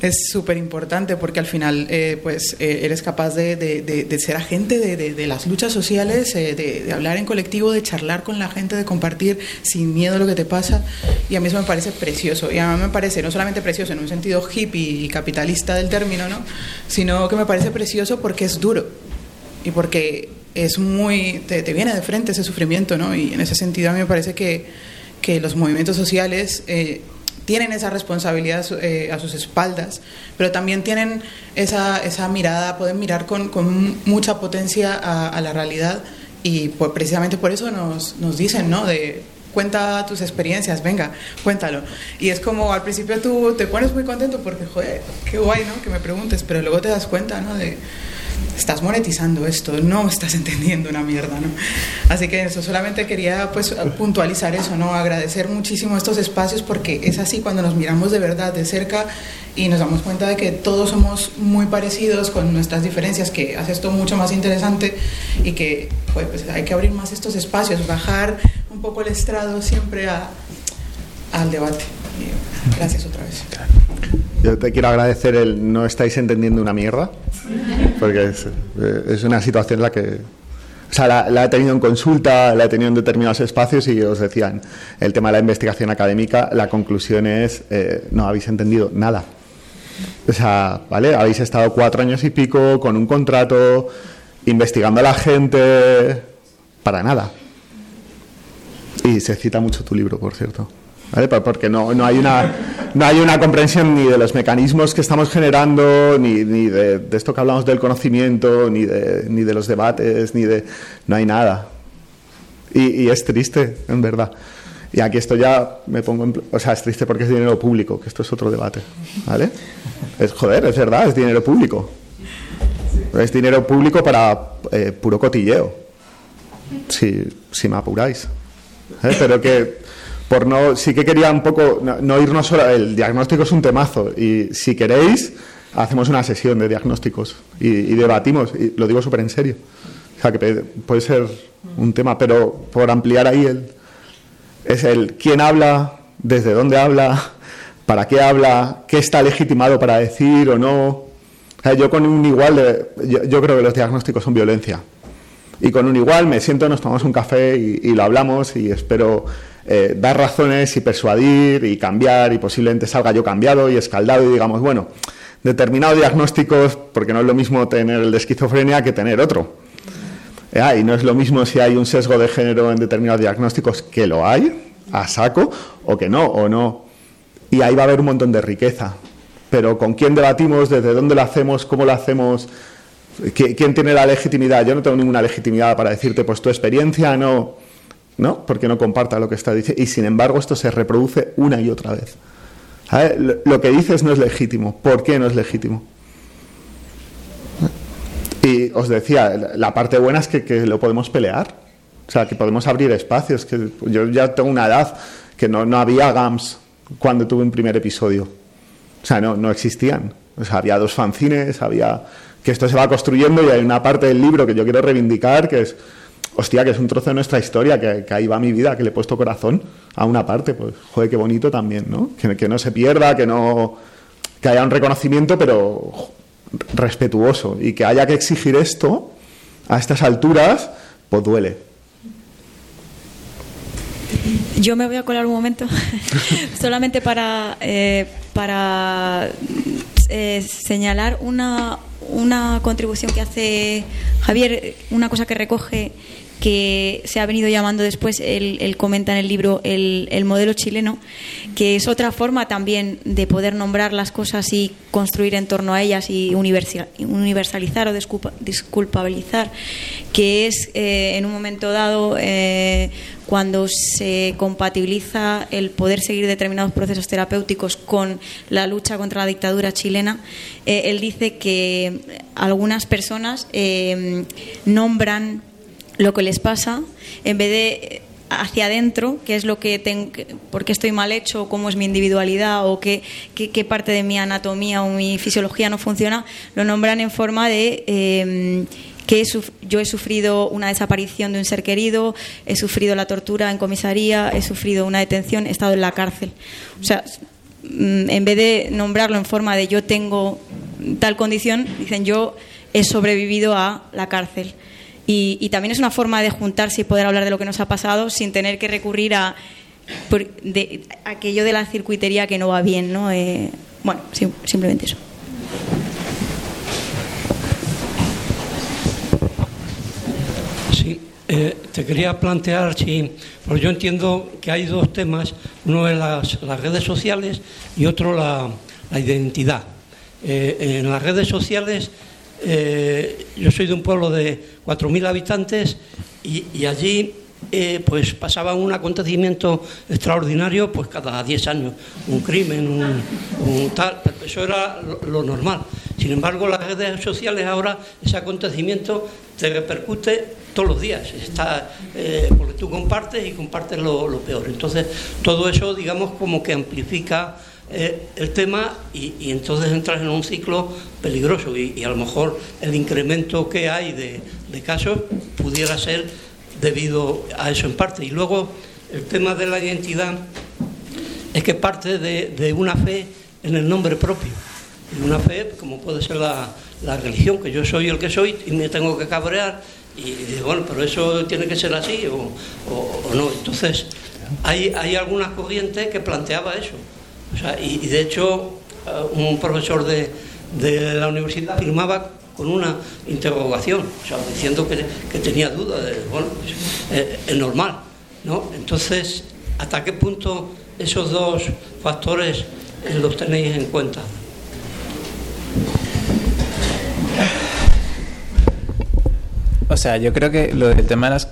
es súper importante porque al final eh, pues eh, eres capaz de, de- de- ser agente de, las luchas sociales, eh, de, de hablar en colectivo, de charlar con la gente, de compartir sin miedo lo que te pasa. Y a mí eso me parece precioso. Y a mí me parece no solamente precioso en un sentido hippie y capitalista del término, ¿no? sino que me parece precioso porque es duro y porque es muy te, te viene de frente ese sufrimiento no y en ese sentido a mí me parece que, que los movimientos sociales eh, tienen esa responsabilidad eh, a sus espaldas pero también tienen esa, esa mirada pueden mirar con, con mucha potencia a, la realidad y pues, precisamente por eso nos, nos dicen no de cuenta tus experiencias, venga, cuéntalo. Y es como al principio tú te pones muy contento porque, joder, qué guay, ¿no? Que me preguntes, pero luego te das cuenta, ¿no? De, estás monetizando esto, no estás entendiendo una mierda, ¿no? Así que eso, solamente quería pues puntualizar eso, ¿no? Agradecer muchísimo estos espacios porque es así cuando nos miramos de verdad de cerca y nos damos cuenta de que todos somos muy parecidos con nuestras diferencias, que hace esto mucho más interesante y que joder, pues hay que abrir más estos espacios, bajar un poco el estrado siempre a, al debate. Gracias otra vez. Yo te quiero agradecer el no estáis entendiendo una mierda, porque es, eh, una situación en la que... O sea, la, la he tenido en consulta, la he tenido en determinados espacios y os decían, el tema de la investigación académica, la conclusión es, eh, no habéis entendido nada. O sea, ¿vale? Habéis estado cuatro años y pico con un contrato, investigando a la gente, para nada. Y se cita mucho tu libro, por cierto. ¿Vale? Porque no, no, hay una, no hay una comprensión ni de los mecanismos que estamos generando, ni, ni de, de esto que hablamos del conocimiento, ni de, ni de los debates, ni de... No hay nada. Y, y es triste, en verdad. Y aquí esto ya me pongo en... O sea, es triste porque es dinero público, que esto es otro debate. ¿Vale? Es, joder, es verdad, es dinero público. Es dinero público para eh, puro cotilleo, si, si me apuráis. ¿Eh? Pero que por no, sí que quería un poco no, no irnos solo. El diagnóstico es un temazo y si queréis hacemos una sesión de diagnósticos y, debatimos. Y lo digo súper en serio. O sea que puede ser un tema, pero por ampliar ahí el es el quién habla, desde dónde habla, para qué habla, qué está legitimado para decir o no. Yo con un igual, yo, creo que los diagnósticos son violencia. Y con un igual me siento, nos tomamos un café y lo hablamos y espero eh, dar razones y persuadir y cambiar y posiblemente salga yo cambiado y escaldado y digamos, bueno, determinado diagnósticos, porque no es lo mismo tener el de esquizofrenia que tener otro. Ah, y no es lo mismo si hay un sesgo de género en determinados diagnósticos, que lo hay, a saco, o que no, o no. Y ahí va a haber un montón de riqueza. Pero con quién debatimos, desde dónde lo hacemos, cómo lo hacemos, ¿Qui- quién tiene la legitimidad. Yo no tengo ninguna legitimidad para decirte, pues tu experiencia no, ¿no? Porque no comparta lo que está diciendo. Y sin embargo, esto se reproduce una y otra vez. Lo- que dices no es legítimo. ¿Por qué no es legítimo? Y os decía, la- la parte buena es que, que lo podemos pelear. O sea, que podemos abrir espacios. Que yo ya tengo una edad que no, no había GAMS cuando tuve un primer episodio. O sea, no, no existían. O sea, había dos fanzines, había... Que esto se va construyendo y hay una parte del libro que yo quiero reivindicar, que es... Hostia, que es un trozo de nuestra historia, que, ahí va mi vida, que le he puesto corazón a una parte. Pues, joder, qué bonito también, ¿no? Que, no se pierda, que no... Que haya un reconocimiento, pero respetuoso. Y que haya que exigir esto a estas alturas, pues duele. Yo me voy a colar un momento, solamente para, eh, para eh, señalar una, una contribución que hace Javier, una cosa que recoge que se ha venido llamando después, él, comenta en el libro el, el modelo chileno, que es otra forma también de poder nombrar las cosas y construir en torno a ellas y universa- universalizar o disculpa- disculpabilizar, que es eh, en un momento dado eh, cuando se compatibiliza el poder seguir determinados procesos terapéuticos con la lucha contra la dictadura chilena, eh, él dice que algunas personas nombran lo que les pasa, en vez de hacia adentro, qué es lo que tengo, por qué estoy mal hecho, cómo es mi individualidad o qué, qué, parte de mi anatomía o mi fisiología no funciona, lo nombran en forma de em, que yo he sufrido una desaparición de un ser querido, he sufrido la tortura en comisaría, he sufrido una detención, he estado en la cárcel. O sea, mm, en vez de nombrarlo en forma de yo tengo tal condición, dicen yo he sobrevivido a la cárcel. Y, también es una forma de juntarse y poder hablar de lo que nos ha pasado sin tener que recurrir a aquello de la circuitería que no va bien, ¿no? Eh, bueno, simplemente eso. Sí, eh, te quería plantear, sí, porque yo entiendo que hay dos temas, uno es las, redes sociales y otro la, la identidad. Eh, en las redes sociales eh, yo soy de un pueblo de 4.000 habitantes y, allí eh, pues pasaba un acontecimiento extraordinario pues cada 10 años, un crimen, un, tal, eso era lo, normal. Sin embargo, las redes sociales ahora ese acontecimiento te repercute todos los días, está, eh, porque tú compartes y compartes lo peor. Entonces, todo eso, digamos, como que amplifica eh, el tema y, entonces entras en un ciclo peligroso y, a lo mejor el incremento que hay de, casos pudiera ser debido a eso en parte. Y luego el tema de la identidad es que parte de, una fe en el nombre propio. Y una fe como puede ser la, religión, que yo soy el que soy y me tengo que cabrear. Y, digo, bueno, pero eso tiene que ser así o, o no. Entonces, hay, hay algunas corrientes que planteaba eso y, de hecho, eh, un profesor de, la universidad firmaba con una interrogación, diciendo que, tenía dudas, de, bueno, pues, eh, es normal, ¿no? Entonces, ¿hasta qué punto esos dos factores eh, los tenéis en cuenta? Sea, yo creo que lo del tema de las,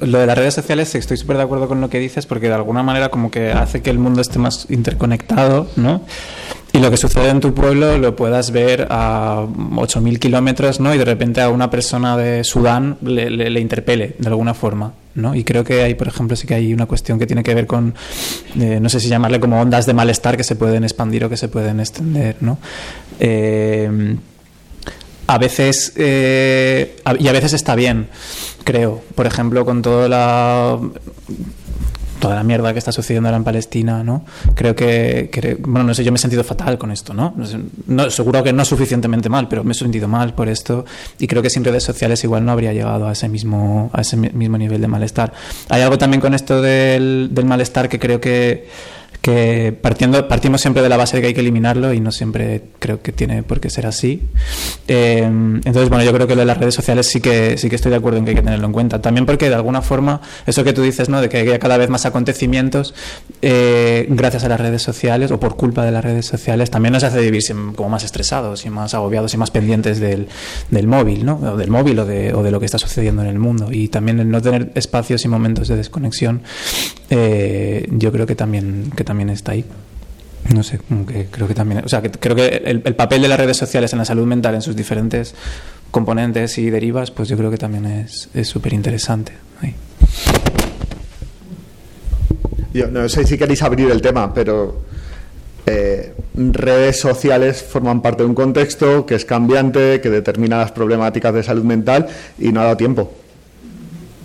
lo de las redes sociales estoy súper de acuerdo con lo que dices porque de alguna manera como que hace que el mundo esté más interconectado, ¿no? Y lo que sucede en tu pueblo lo puedas ver a 8.000 kilómetros, ¿no? Y de repente a una persona de Sudán le, le, interpele de alguna forma, ¿no? Y creo que hay, por ejemplo, sí que hay una cuestión que tiene que ver con, eh, no sé si llamarle como ondas de malestar que se pueden expandir o que se pueden extender, ¿no? Eh, a veces eh, y a veces está bien creo. Por ejemplo con toda la toda la mierda que está sucediendo ahora en Palestina no creo que, bueno no sé yo me he sentido fatal con esto no? no seguro que no suficientemente mal pero me he sentido mal por esto y creo que sin redes sociales igual no habría llegado a ese mismo a ese mismo nivel de malestar. Hay algo también con esto del, del malestar que creo que que partiendo, partimos siempre de la base de que hay que eliminarlo y no siempre creo que tiene por qué ser así. Eh, entonces, bueno, yo creo que lo de las redes sociales sí que, sí que estoy de acuerdo en que hay que tenerlo en cuenta. También porque de alguna forma, eso que tú dices, ¿no? de que hay cada vez más acontecimientos eh, gracias a las redes sociales o por culpa de las redes sociales, también nos hace vivir como más estresados y más agobiados y más pendientes del, del móvil, ¿no? o del móvil o de, o de lo que está sucediendo en el mundo. Y también el no tener espacios y momentos de desconexión, eh, yo creo que también también está ahí. No sé, que creo que también. O sea, que creo que el, papel de las redes sociales en la salud mental, en sus diferentes componentes y derivas, pues yo creo que también es súper interesante. Yo no sé si queréis abrir el tema, pero eh, redes sociales forman parte de un contexto que es cambiante, que determina las problemáticas de salud mental y no ha dado tiempo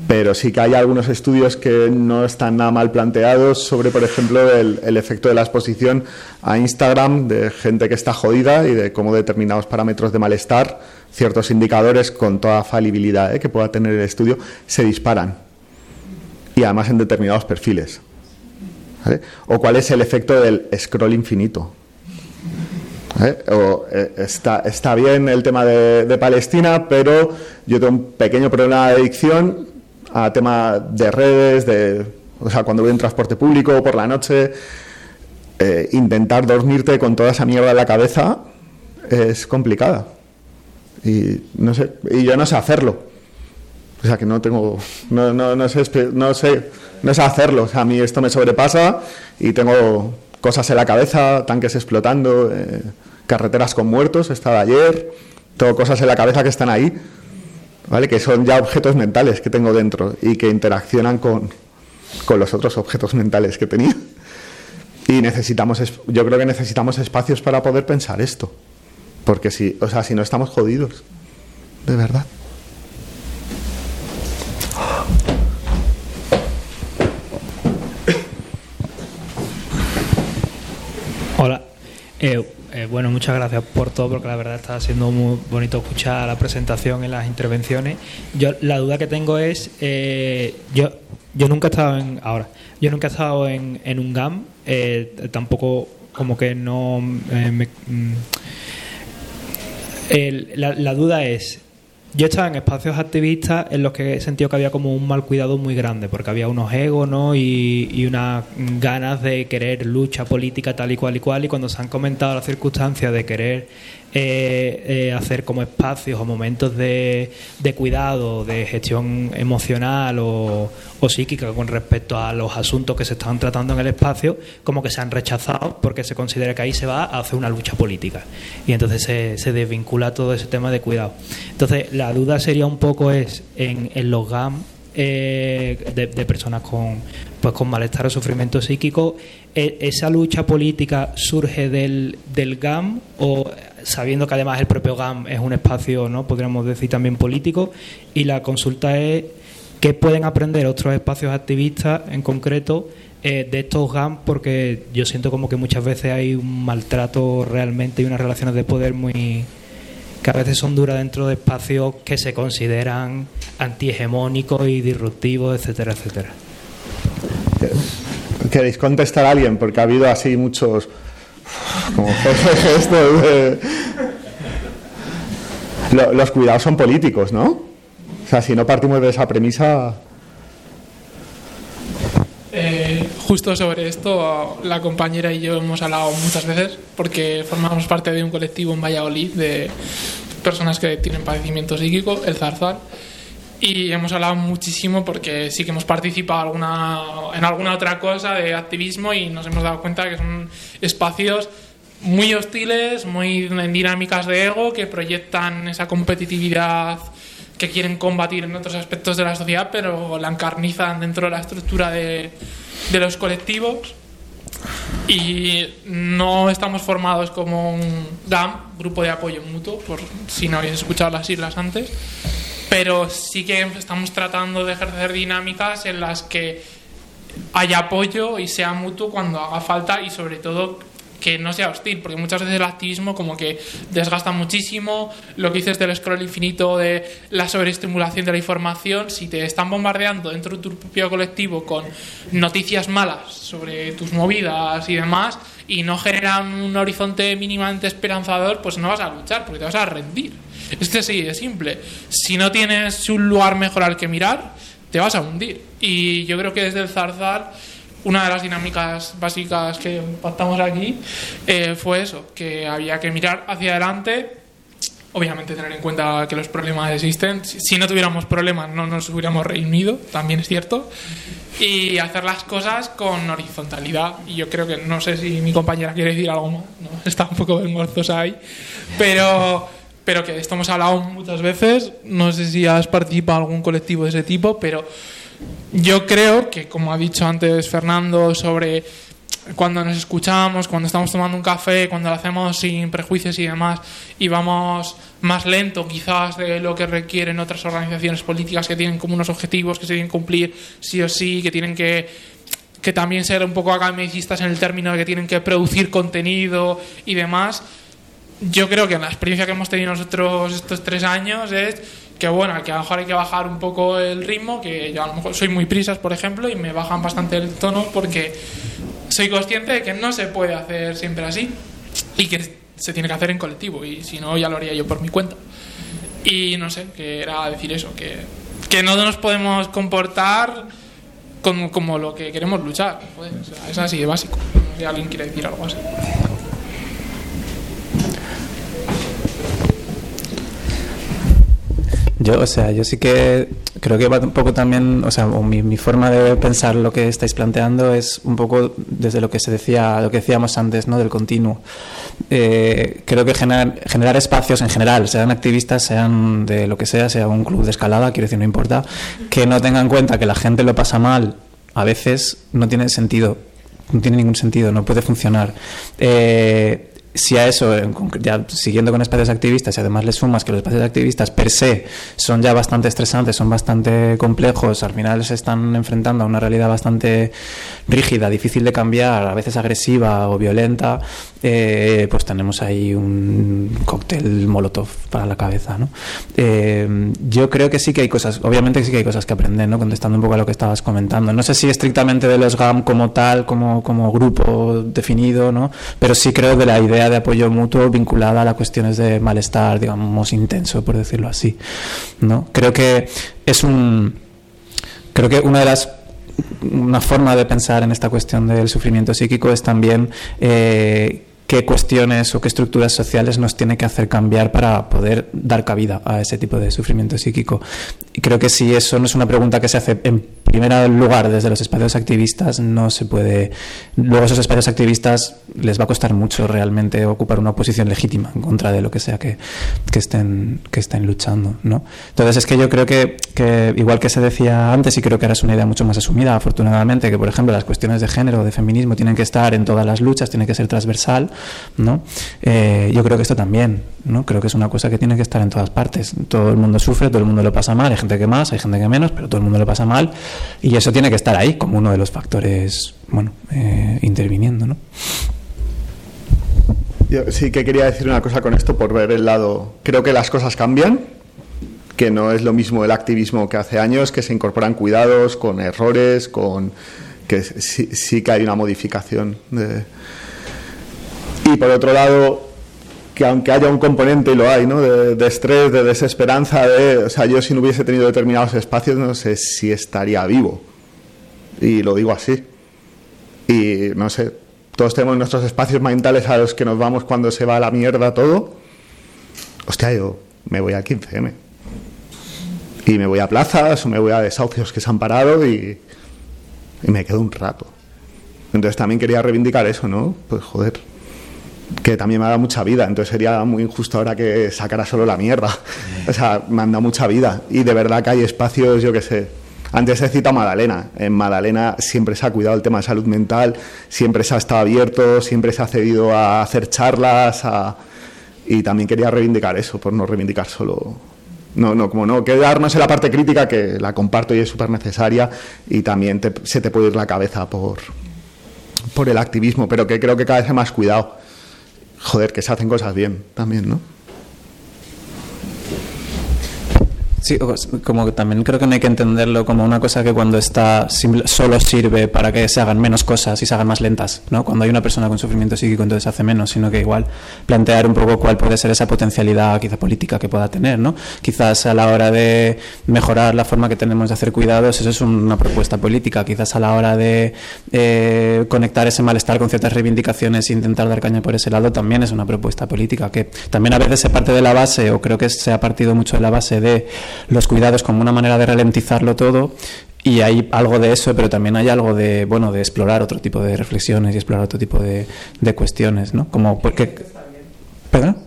pero sí que hay algunos estudios que no están nada mal planteados sobre, por ejemplo, el, efecto de la exposición a Instagram de gente que está jodida y de cómo determinados parámetros de malestar, ciertos indicadores con toda falibilidad ¿eh? que pueda tener el estudio, se disparan. Y además en determinados perfiles. O cuál es el efecto del scroll infinito. O, eh, está, está bien el tema de, de Palestina, pero yo tengo un pequeño problema de adicción a tema de redes, de, o sea, cuando voy en transporte público por la noche, eh, intentar dormirte con toda esa mierda en la cabeza es complicada. Y no sé, y yo no sé hacerlo. O sea, que no tengo, no, no, no sé, no sé, no sé hacerlo. O sea, a mí esto me sobrepasa y tengo cosas en la cabeza, tanques explotando, eh, carreteras con muertos, estaba ayer, tengo cosas en la cabeza que están ahí. ¿Vale? Que son ya objetos mentales que tengo dentro y que interaccionan con, con los otros objetos mentales que tenía. Y necesitamos, es- yo creo que necesitamos espacios para poder pensar esto. Porque si, o sea, si no estamos jodidos. De verdad. Hola. Eh, eh, bueno, muchas gracias por todo, porque la verdad está siendo muy bonito escuchar la presentación y las intervenciones. Yo la duda que tengo es, eh, yo yo nunca he estado en ahora, yo nunca he estado en, en un GAM, eh, tampoco como que no eh, me- mm, la, la duda es, yo estaba en espacios activistas en los que he sentido que había como un mal cuidado muy grande, porque había unos egos ¿no? y, y unas ganas de querer lucha política tal y cual y cual, y cuando se han comentado las circunstancias de querer eh, eh, hacer como espacios o momentos de, de cuidado, de gestión emocional o, o psíquica con respecto a los asuntos que se están tratando en el espacio, como que se han rechazado porque se considera que ahí se va a hacer una lucha política. Y entonces se, se desvincula todo ese tema de cuidado. Entonces, la duda sería un poco es en, los GAM eh, de, de personas con pues con malestar o sufrimiento psíquico, ¿e- ¿esa lucha política surge del, del GAM o sabiendo que además el propio GAM es un espacio, ¿no? podríamos decir también político? Y la consulta es ¿qué pueden aprender otros espacios activistas en concreto eh, de estos GAM? Porque yo siento como que muchas veces hay un maltrato realmente y unas relaciones de poder muy que a veces son duras dentro de espacios que se consideran antihegemónicos y disruptivos, etcétera, etcétera. ¿Queréis contestar a alguien? Porque ha habido así muchos. Como gestos de- Lo- Los cuidados son políticos, ¿no? Sea, si no partimos de esa premisa. Eh, justo sobre esto, la compañera y yo hemos hablado muchas veces porque formamos parte de un colectivo en Valladolid de personas que tienen padecimiento psíquico, el Zarzal, y hemos hablado muchísimo porque sí que hemos participado alguna, en alguna otra cosa de activismo y nos hemos dado cuenta que son espacios muy hostiles, muy en dinámicas de ego que proyectan esa competitividad que quieren combatir en otros aspectos de la sociedad, pero la encarnizan dentro de la estructura de, de los colectivos. Y no estamos formados como un GAM, Grupo de Apoyo Mutuo, por si no habéis escuchado las siglas antes, pero sí que estamos tratando de ejercer dinámicas en las que haya apoyo y sea mutuo cuando haga falta y sobre todo que no sea hostil, porque muchas veces el activismo como que desgasta muchísimo, lo que dices del scroll infinito, de la sobreestimulación de la información, si te están bombardeando dentro de tu propio colectivo con noticias malas sobre tus movidas y demás, y no generan un horizonte mínimamente esperanzador, pues no vas a luchar, porque te vas a rendir. Es que sí, es simple. Si no tienes un lugar mejor al que mirar, te vas a hundir. Y yo creo que desde el Zarzal una de las dinámicas básicas que pactamos aquí eh, fue eso, que había que mirar hacia adelante, obviamente tener en cuenta que los problemas existen, si, no tuviéramos problemas no nos hubiéramos reunido, también es cierto, y hacer las cosas con horizontalidad. Y yo creo que, no sé si mi compañera quiere decir algo más, ¿no? está un poco engorzosa ahí, pero, pero que de esto hemos hablado muchas veces, no sé si has participado en algún colectivo de ese tipo, pero yo creo que, como ha dicho antes Fernando, sobre cuando nos escuchamos, cuando estamos tomando un café, cuando lo hacemos sin prejuicios y demás, y vamos más lento quizás de lo que requieren otras organizaciones políticas que tienen como unos objetivos que se tienen que cumplir sí o sí, que tienen que, que también ser un poco academicistas en el término de que tienen que producir contenido y demás. Yo creo que la experiencia que hemos tenido nosotros estos tres años es que bueno, que a lo mejor hay que bajar un poco el ritmo, que yo a lo mejor soy muy prisas, por ejemplo, y me bajan bastante el tono porque soy consciente de que no se puede hacer siempre así y que se tiene que hacer en colectivo y si no ya lo haría yo por mi cuenta. Y no sé, que era decir eso, que, que no nos podemos comportar como, como lo que queremos luchar. Joder, o sea, es así de básico. Si alguien quiere decir algo así. Yo, o sea, yo sí que creo que va un poco también, o sea, mi, forma de pensar lo que estáis planteando es un poco desde lo que se decía, lo que decíamos antes, ¿no? Del continuo. Eh, creo que generar, generar espacios en general, sean activistas, sean de lo que sea, sea un club de escalada, quiero decir, no importa, que no tengan en cuenta que la gente lo pasa mal, a veces no tiene sentido, no tiene ningún sentido, no puede funcionar. Eh, si a eso, ya siguiendo con espacios activistas, y además le sumas que los espacios activistas per se son ya bastante estresantes, son bastante complejos, al final se están enfrentando a una realidad bastante rígida, difícil de cambiar, a veces agresiva o violenta, eh, pues tenemos ahí un cóctel molotov para la cabeza. ¿no? Eh, yo creo que sí que hay cosas, obviamente sí que hay cosas que aprender, ¿no? contestando un poco a lo que estabas comentando. No sé si estrictamente de los GAM como tal, como, como grupo definido, ¿no? pero sí creo de la idea de apoyo mutuo vinculada a las cuestiones de malestar, digamos, intenso, por decirlo así. ¿no? Creo que es un. Creo que una de las una forma de pensar en esta cuestión del sufrimiento psíquico es también eh, qué cuestiones o qué estructuras sociales nos tiene que hacer cambiar para poder dar cabida a ese tipo de sufrimiento psíquico. Y creo que si eso no es una pregunta que se hace en primer lugar desde los espacios activistas, no se puede. Luego, esos espacios activistas les va a costar mucho realmente ocupar una posición legítima en contra de lo que sea que, que estén, que estén luchando. ¿no? Entonces, es que yo creo que, que, igual que se decía antes, y creo que ahora es una idea mucho más asumida, afortunadamente, que por ejemplo las cuestiones de género, de feminismo, tienen que estar en todas las luchas, tienen que ser transversal, ¿no? Eh, yo creo que esto también, ¿no? Creo que es una cosa que tiene que estar en todas partes. Todo el mundo sufre, todo el mundo lo pasa mal, hay gente que más, hay gente que menos, pero todo el mundo lo pasa mal y eso tiene que estar ahí como uno de los factores, bueno, eh, interviniendo, ¿no? Yo sí que quería decir una cosa con esto por ver el lado. Creo que las cosas cambian, que no es lo mismo el activismo que hace años, que se incorporan cuidados con errores, con que sí, sí que hay una modificación. De... Y por otro lado, que aunque haya un componente, y lo hay, ¿no? de, estrés, de desesperanza, de, o sea, yo si no hubiese tenido determinados espacios no sé si estaría vivo. Y lo digo así. Y no sé, todos tenemos nuestros espacios mentales a los que nos vamos cuando se va a la mierda todo. Hostia, yo me voy a 15M. Y me voy a plazas o me voy a desahucios que se han parado y, y me quedo un rato. Entonces también quería reivindicar eso, ¿no? Pues joder, que también me ha dado mucha vida, entonces sería muy injusto ahora que sacara solo la mierda. O sea, me han dado mucha vida y de verdad que hay espacios, yo qué sé. Antes he citado a Madalena. En Madalena siempre se ha cuidado el tema de salud mental, siempre se ha estado abierto, siempre se ha cedido a hacer charlas y también quería reivindicar eso, por no reivindicar solo no, no, como no, quedarnos en la parte crítica que la comparto y es súper necesaria y también se te puede ir la cabeza por, por el activismo, pero que creo que cada vez hay más cuidado joder, que se hacen cosas bien también, ¿no? Sí, como que también creo que no hay que entenderlo como una cosa que cuando está solo sirve para que se hagan menos cosas y se hagan más lentas, ¿no? Cuando hay una persona con sufrimiento psíquico entonces hace menos, sino que igual plantear un poco cuál puede ser esa potencialidad quizá política que pueda tener, ¿no? Quizás a la hora de mejorar la forma que tenemos de hacer cuidados, eso es una propuesta política, quizás a la hora de eh, conectar ese malestar con ciertas reivindicaciones e intentar dar caña por ese lado también es una propuesta política que también a veces se parte de la base o creo que se ha partido mucho de la base de los cuidados como una manera de ralentizarlo todo y hay algo de eso, pero también hay algo de, bueno, de explorar otro tipo de reflexiones y explorar otro tipo de, de cuestiones, ¿no? Como porque... ¿Perdón?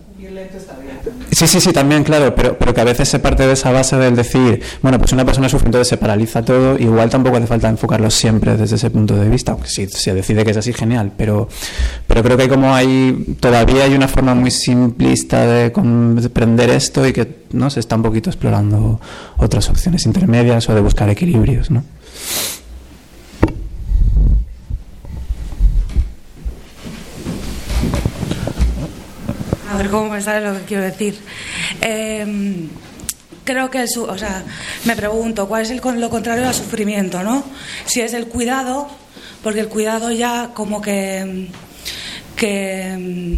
Sí, sí, sí, también, claro, pero, pero que a veces se parte de esa base del decir, bueno, pues una persona sufre, entonces se paraliza todo, igual tampoco hace falta enfocarlo siempre desde ese punto de vista, aunque si se decide que es así, genial, pero, pero creo que como hay, todavía hay una forma muy simplista de comprender esto y que, ¿no? Se está un poquito explorando otras opciones intermedias o de buscar equilibrios, ¿no? Ver cómo me sale lo que quiero decir. Eh, creo que, el, o sea, me pregunto, ¿cuál es el, lo contrario al sufrimiento, no? Si es el cuidado, porque el cuidado ya como que, que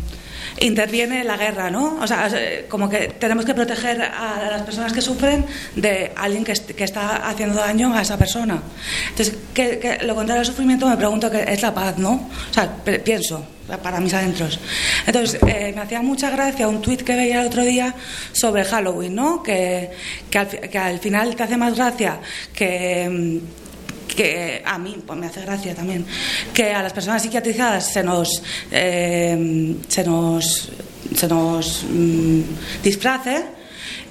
interviene la guerra, ¿no? O sea, eh, como que tenemos que proteger a las personas que sufren de alguien que, que está haciendo daño a esa persona. Entonces, que, que lo contrario al sufrimiento me pregunto que es la paz, ¿no? O sea, pienso para mis adentros. Entonces, eh, me hacía mucha gracia un tuit que veía el otro día sobre Halloween, ¿no? Que, que, al, final te hace más gracia que... mm, que a mí pues me hace gracia también que a las personas psiquiatrizadas se nos eh, se nos se nos mm, disfrace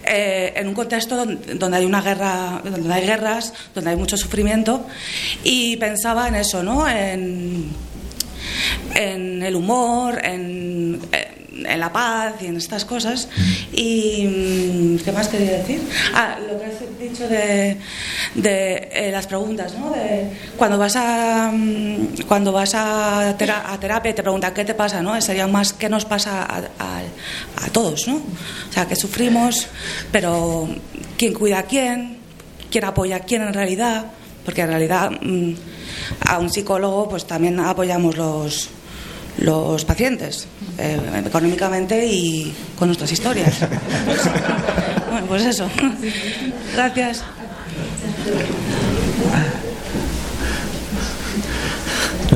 eh, en un contexto donde, donde hay una guerra donde hay guerras donde hay mucho sufrimiento y pensaba en eso no en en el humor, en, en la paz y en estas cosas. ¿Y mm, qué más quería decir? Ah, lo que has dicho de, de eh, las preguntas, ¿no? De cuando vas a mm, cuando vas a, tera- a terapia y te preguntan qué te pasa, ¿no? Sería más qué nos pasa a, a- a todos, ¿no? O sea, que sufrimos, pero quién cuida a quién, quién apoya a quién en realidad, porque en realidad mm, a un psicólogo pues también apoyamos los los pacientes eh, económicamente y con nuestras historias. bueno, pues eso. Gracias.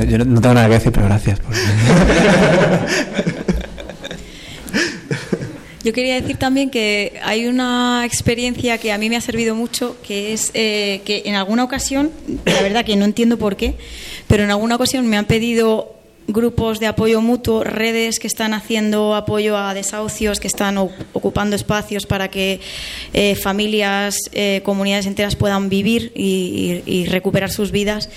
Yo no, no tengo nada que decir, pero gracias. por- Yo quería decir también que hay una experiencia que a mí me ha servido mucho, que es eh, que en alguna ocasión, la verdad que no entiendo por qué, pero en alguna ocasión me han pedido grupos de apoyo mutuo, redes que están haciendo apoyo a desahucios, que están ocupando espacios para que eh, familias, eh, comunidades enteras puedan vivir y, recuperar sus vidas,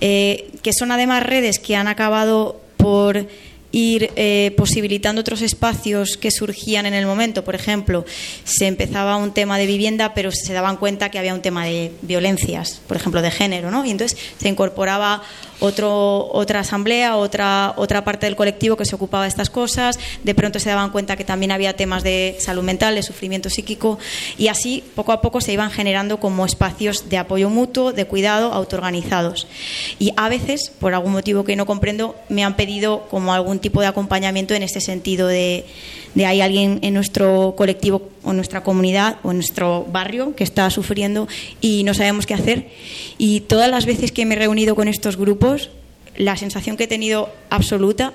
que son además redes que han acabado por ir eh, posibilitando otros espacios que surgían en el momento. Por ejemplo, se empezaba un tema de vivienda, pero se daban cuenta que había un tema de violencias, por ejemplo, de género, ¿no? Y entonces se incorporaba otro, otra asamblea, otra, otra parte del colectivo que se ocupaba de estas cosas. De pronto se daban cuenta que también había temas de salud mental, de sufrimiento psíquico, y así poco a poco se iban generando como espacios de apoyo mutuo, de cuidado, autoorganizados. Y a veces, por algún motivo que no comprendo, me han pedido como algún tipo de acompañamiento en este sentido de, de hay alguien en nuestro colectivo o nuestra comunidad o nuestro barrio que está sufriendo y no sabemos qué hacer. Y todas las veces que me he reunido con estos grupos, la sensación que he tenido absoluta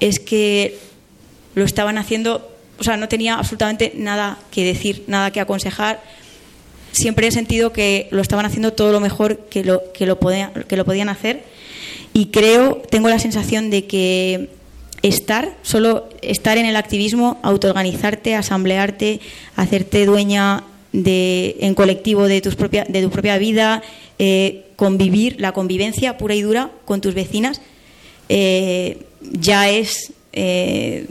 es que lo estaban haciendo, o sea, no tenía absolutamente nada que decir, nada que aconsejar. Siempre he sentido que lo estaban haciendo todo lo mejor que lo, que lo, podían, que lo podían hacer y creo, tengo la sensación de que estar, solo estar en el activismo, autoorganizarte, asamblearte, hacerte dueña de, en colectivo de, tus propia, de tu propia vida, eh, convivir, la convivencia pura y dura con tus vecinas, eh, ya es, eh,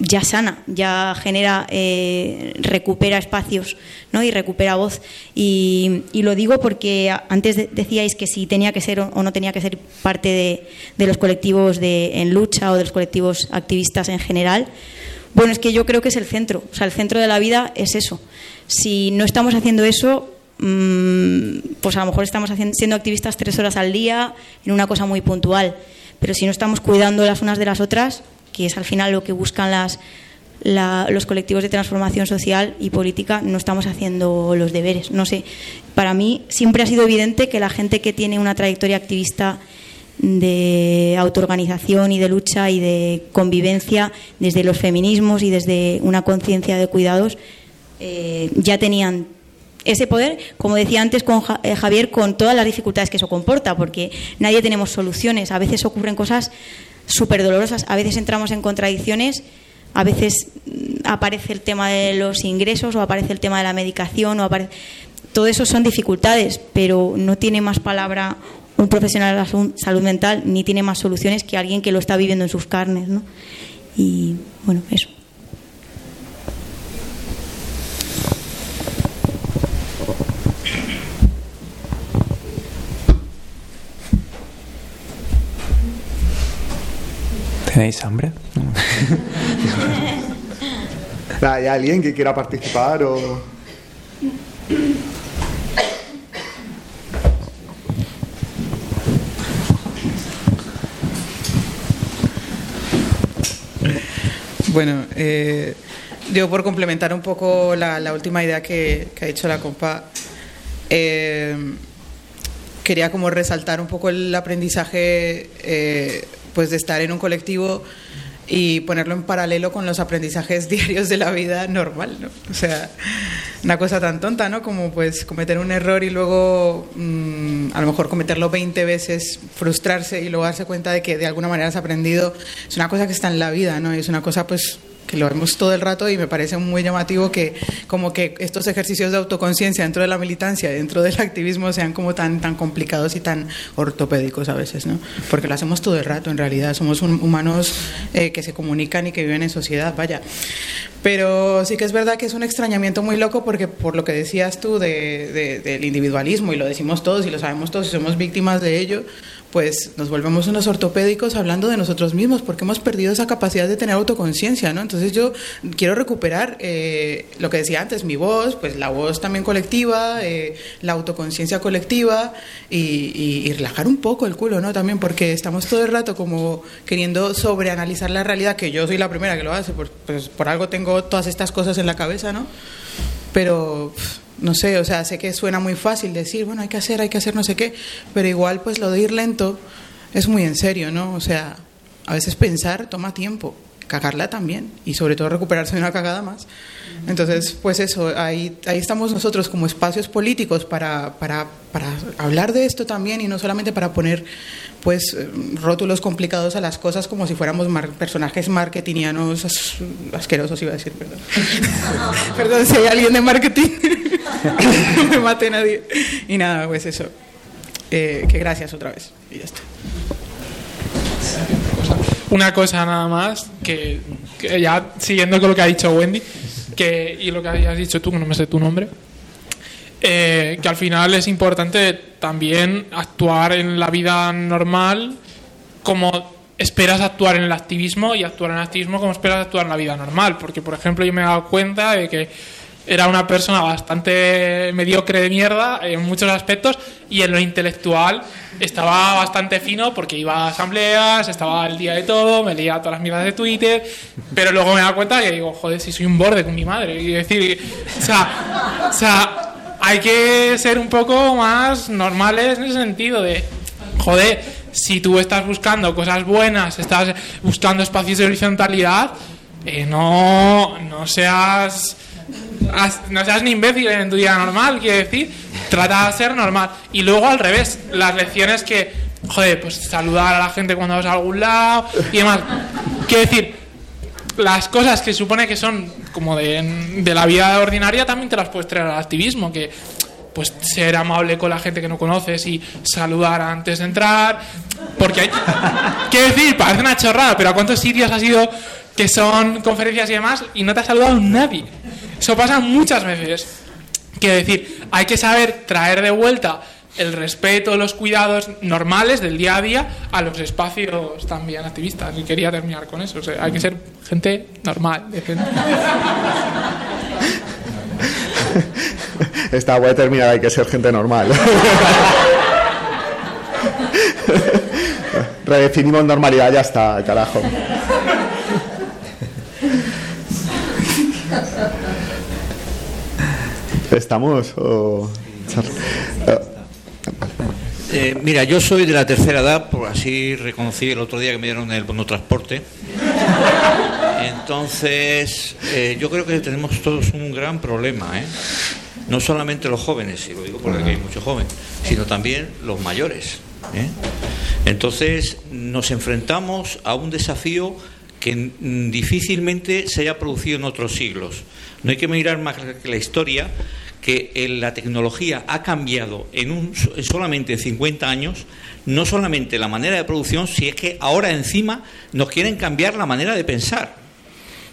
ya sana, ya genera, eh, recupera espacios ¿no? y recupera voz. Y, y lo digo porque antes de- decíais que si tenía que ser o no tenía que ser parte de, de los colectivos de, en lucha o de los colectivos activistas en general. Bueno, es que yo creo que es el centro, o sea, el centro de la vida es eso. Si no estamos haciendo eso, mm, pues a lo mejor estamos haciendo, siendo activistas tres horas al día en una cosa muy puntual. Pero si no estamos cuidando las unas de las otras, que es al final lo que buscan las, la- los colectivos de transformación social y política, no estamos haciendo los deberes. No sé, para mí siempre ha sido evidente que la gente que tiene una trayectoria activista de autoorganización y de lucha y de convivencia desde los feminismos y desde una conciencia de cuidados eh, ya tenían ese poder, como decía antes con eh, Javier, con todas las dificultades que eso comporta, porque nadie tenemos soluciones. A veces ocurren cosas súper dolorosas, a veces entramos en contradicciones, a veces mm, aparece el tema de los ingresos o aparece el tema de la medicación o aparece... Todo eso son dificultades, pero no tiene más palabra un profesional de la salud mental ni tiene más soluciones que alguien que lo está viviendo en sus carnes, ¿no? Y bueno, eso. ¿Tenéis hambre? ¿Hay alguien que quiera participar o...? Bueno, eh, yo por complementar un poco la, la última idea que, que ha dicho la compa, eh, quería como resaltar un poco el aprendizaje eh, pues de estar en un colectivo y ponerlo en paralelo con los aprendizajes diarios de la vida normal, ¿no? O sea, una cosa tan tonta, ¿no? Como pues cometer un error y luego mm, a lo mejor cometerlo 20 veces, frustrarse y luego darse cuenta de que de alguna manera has aprendido, es una cosa que está en la vida, ¿no? Y es una cosa pues que lo vemos todo el rato y me parece muy llamativo que como que estos ejercicios de autoconciencia dentro de la militancia, dentro del activismo sean como tan tan complicados y tan ortopédicos a veces, ¿no? Porque lo hacemos todo el rato en realidad, somos un- humanos eh, que se comunican y que viven en sociedad, vaya. Pero sí que es verdad que es un extrañamiento muy loco porque por lo que decías tú de- de- del individualismo y lo decimos todos y lo sabemos todos y somos víctimas de ello, pues nos volvemos unos ortopédicos hablando de nosotros mismos, porque hemos perdido esa capacidad de tener autoconciencia, ¿no? Entonces yo quiero recuperar eh, lo que decía antes, mi voz, pues la voz también colectiva, eh, la autoconciencia colectiva y, y- relajar un poco el culo, ¿no? También porque estamos todo el rato como queriendo sobreanalizar la realidad, que yo soy la primera que lo hace, pues por algo tengo todas estas cosas en la cabeza, ¿no? Pero no sé, o sea, sé que suena muy fácil decir, bueno, hay que hacer, hay que hacer no sé qué, pero igual pues lo de ir lento es muy en serio, ¿no? O sea, a veces pensar toma tiempo, cagarla también y sobre todo recuperarse de una cagada más. Entonces, pues eso, ahí, ahí estamos nosotros como espacios políticos para, para, para hablar de esto también y no solamente para poner pues eh, rótulos complicados a las cosas como si fuéramos mar- personajes marketingianos as- asquerosos, iba a decir, perdón. perdón si hay alguien de marketing, no me mate nadie. Y nada, pues eso. Eh, que gracias otra vez. Y ya está. Una cosa nada más, que, que ya siguiendo con lo que ha dicho Wendy, que, y lo que has dicho tú, que no me sé tu nombre, eh, que al final es importante también actuar en la vida normal como esperas actuar en el activismo y actuar en el activismo como esperas actuar en la vida normal. Porque, por ejemplo, yo me he dado cuenta de que era una persona bastante mediocre de mierda en muchos aspectos y en lo intelectual estaba bastante fino porque iba a asambleas, estaba al día de todo, me leía todas las mierdas de Twitter, pero luego me dado cuenta que digo, joder, si soy un borde con mi madre. Y decir, o sea, o sea, hay que ser un poco más normales en ese sentido de, joder, si tú estás buscando cosas buenas, estás buscando espacios de horizontalidad, eh, no, no seas no seas ni imbécil en tu vida normal, quiero decir, trata de ser normal. Y luego al revés, las lecciones que, joder, pues saludar a la gente cuando vas a algún lado y demás. Quiero decir, las cosas que supone que son como de, de la vida ordinaria también te las puedes traer al activismo, que pues ser amable con la gente que no conoces y saludar antes de entrar, porque hay, quiero decir, parece una chorrada, pero ¿a cuántos sitios has ido que son conferencias y demás y no te ha saludado nadie? Eso pasa muchas veces. Quiero decir, hay que saber traer de vuelta el respeto, los cuidados normales del día a día a los espacios también activistas. Y quería terminar con eso. Hay que ser gente normal, decente. Esta voy a terminar, hay que ser gente normal. Redefinimos normalidad, ya está, carajo. ¿Estamos? o- Eh, mira, yo soy de la tercera edad, por así reconocí el otro día que me dieron el bono transporte. Entonces, eh, yo creo que tenemos todos un gran problema, ¿eh? No solamente los jóvenes, y lo digo porque hay muchos jóvenes, sino también los mayores. ¿eh? Entonces, nos enfrentamos a un desafío que difícilmente se haya producido en otros siglos. No hay que mirar más que la historia, que eh, la tecnología ha cambiado en, un, en solamente 50 años, no solamente la manera de producción, si es que ahora encima nos quieren cambiar la manera de pensar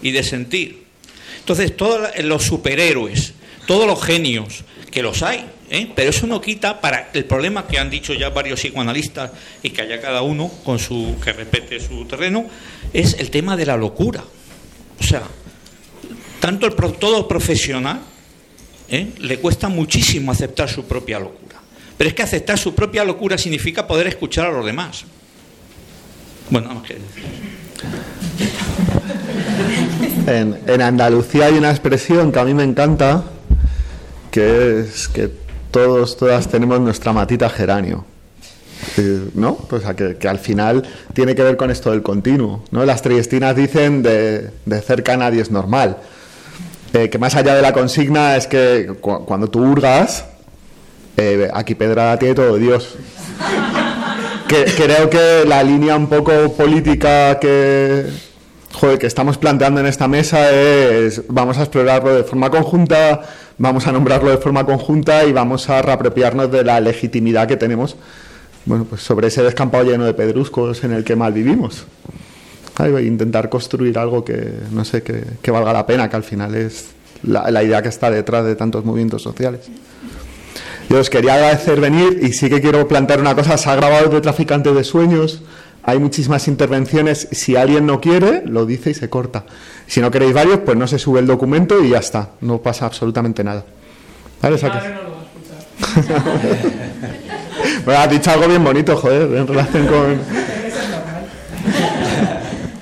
y de sentir. Entonces, todos los superhéroes, todos los genios, que los hay, ¿eh? pero eso no quita para el problema que han dicho ya varios psicoanalistas y que haya cada uno con su que respete su terreno, es el tema de la locura. O sea, tanto el todo profesional ¿eh? le cuesta muchísimo aceptar su propia locura. Pero es que aceptar su propia locura significa poder escuchar a los demás. Bueno, decir. En, en Andalucía hay una expresión que a mí me encanta, que es que todos, todas tenemos nuestra matita geranio. ¿No? Pues a que, que al final tiene que ver con esto del continuo. ¿no? Las triestinas dicen de, de cerca nadie es normal. Eh, que más allá de la consigna es que cu- cuando tú hurgas, eh, aquí Pedra tiene todo Dios. Que, creo que la línea un poco política que, joder, que estamos planteando en esta mesa es vamos a explorarlo de forma conjunta, vamos a nombrarlo de forma conjunta y vamos a reapropiarnos de la legitimidad que tenemos bueno, pues sobre ese descampado lleno de pedruscos en el que mal vivimos. Intentar construir algo que, no sé, que, que valga la pena, que al final es la, la idea que está detrás de tantos movimientos sociales. Yo os quería agradecer venir y sí que quiero plantear una cosa. Se ha grabado de Traficantes de Sueños. Hay muchísimas intervenciones. Si alguien no quiere, lo dice y se corta. Si no queréis varios, pues no se sube el documento y ya está. No pasa absolutamente nada. ¿Vale? O sea que- Bueno, has dicho algo bien bonito, joder, en relación con...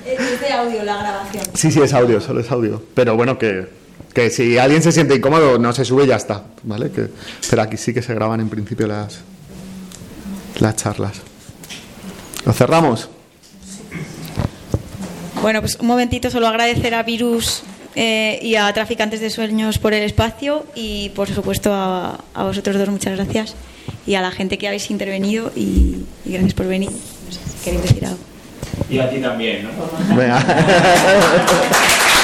Es de audio la grabación. Sí, sí, es audio, solo es audio. Pero bueno, que, que si alguien se siente incómodo, no se sube y ya está, ¿vale? Que, pero aquí sí que se graban en principio las, las charlas. ¿Lo cerramos? Bueno, pues un momentito, solo agradecer a Virus eh, y a Traficantes de Sueños por el espacio y por supuesto a, a vosotros dos muchas gracias y a la gente que habéis intervenido y, y gracias por venir. No sé, ¿Queréis decir algo? Y a ti también, ¿no? Venga.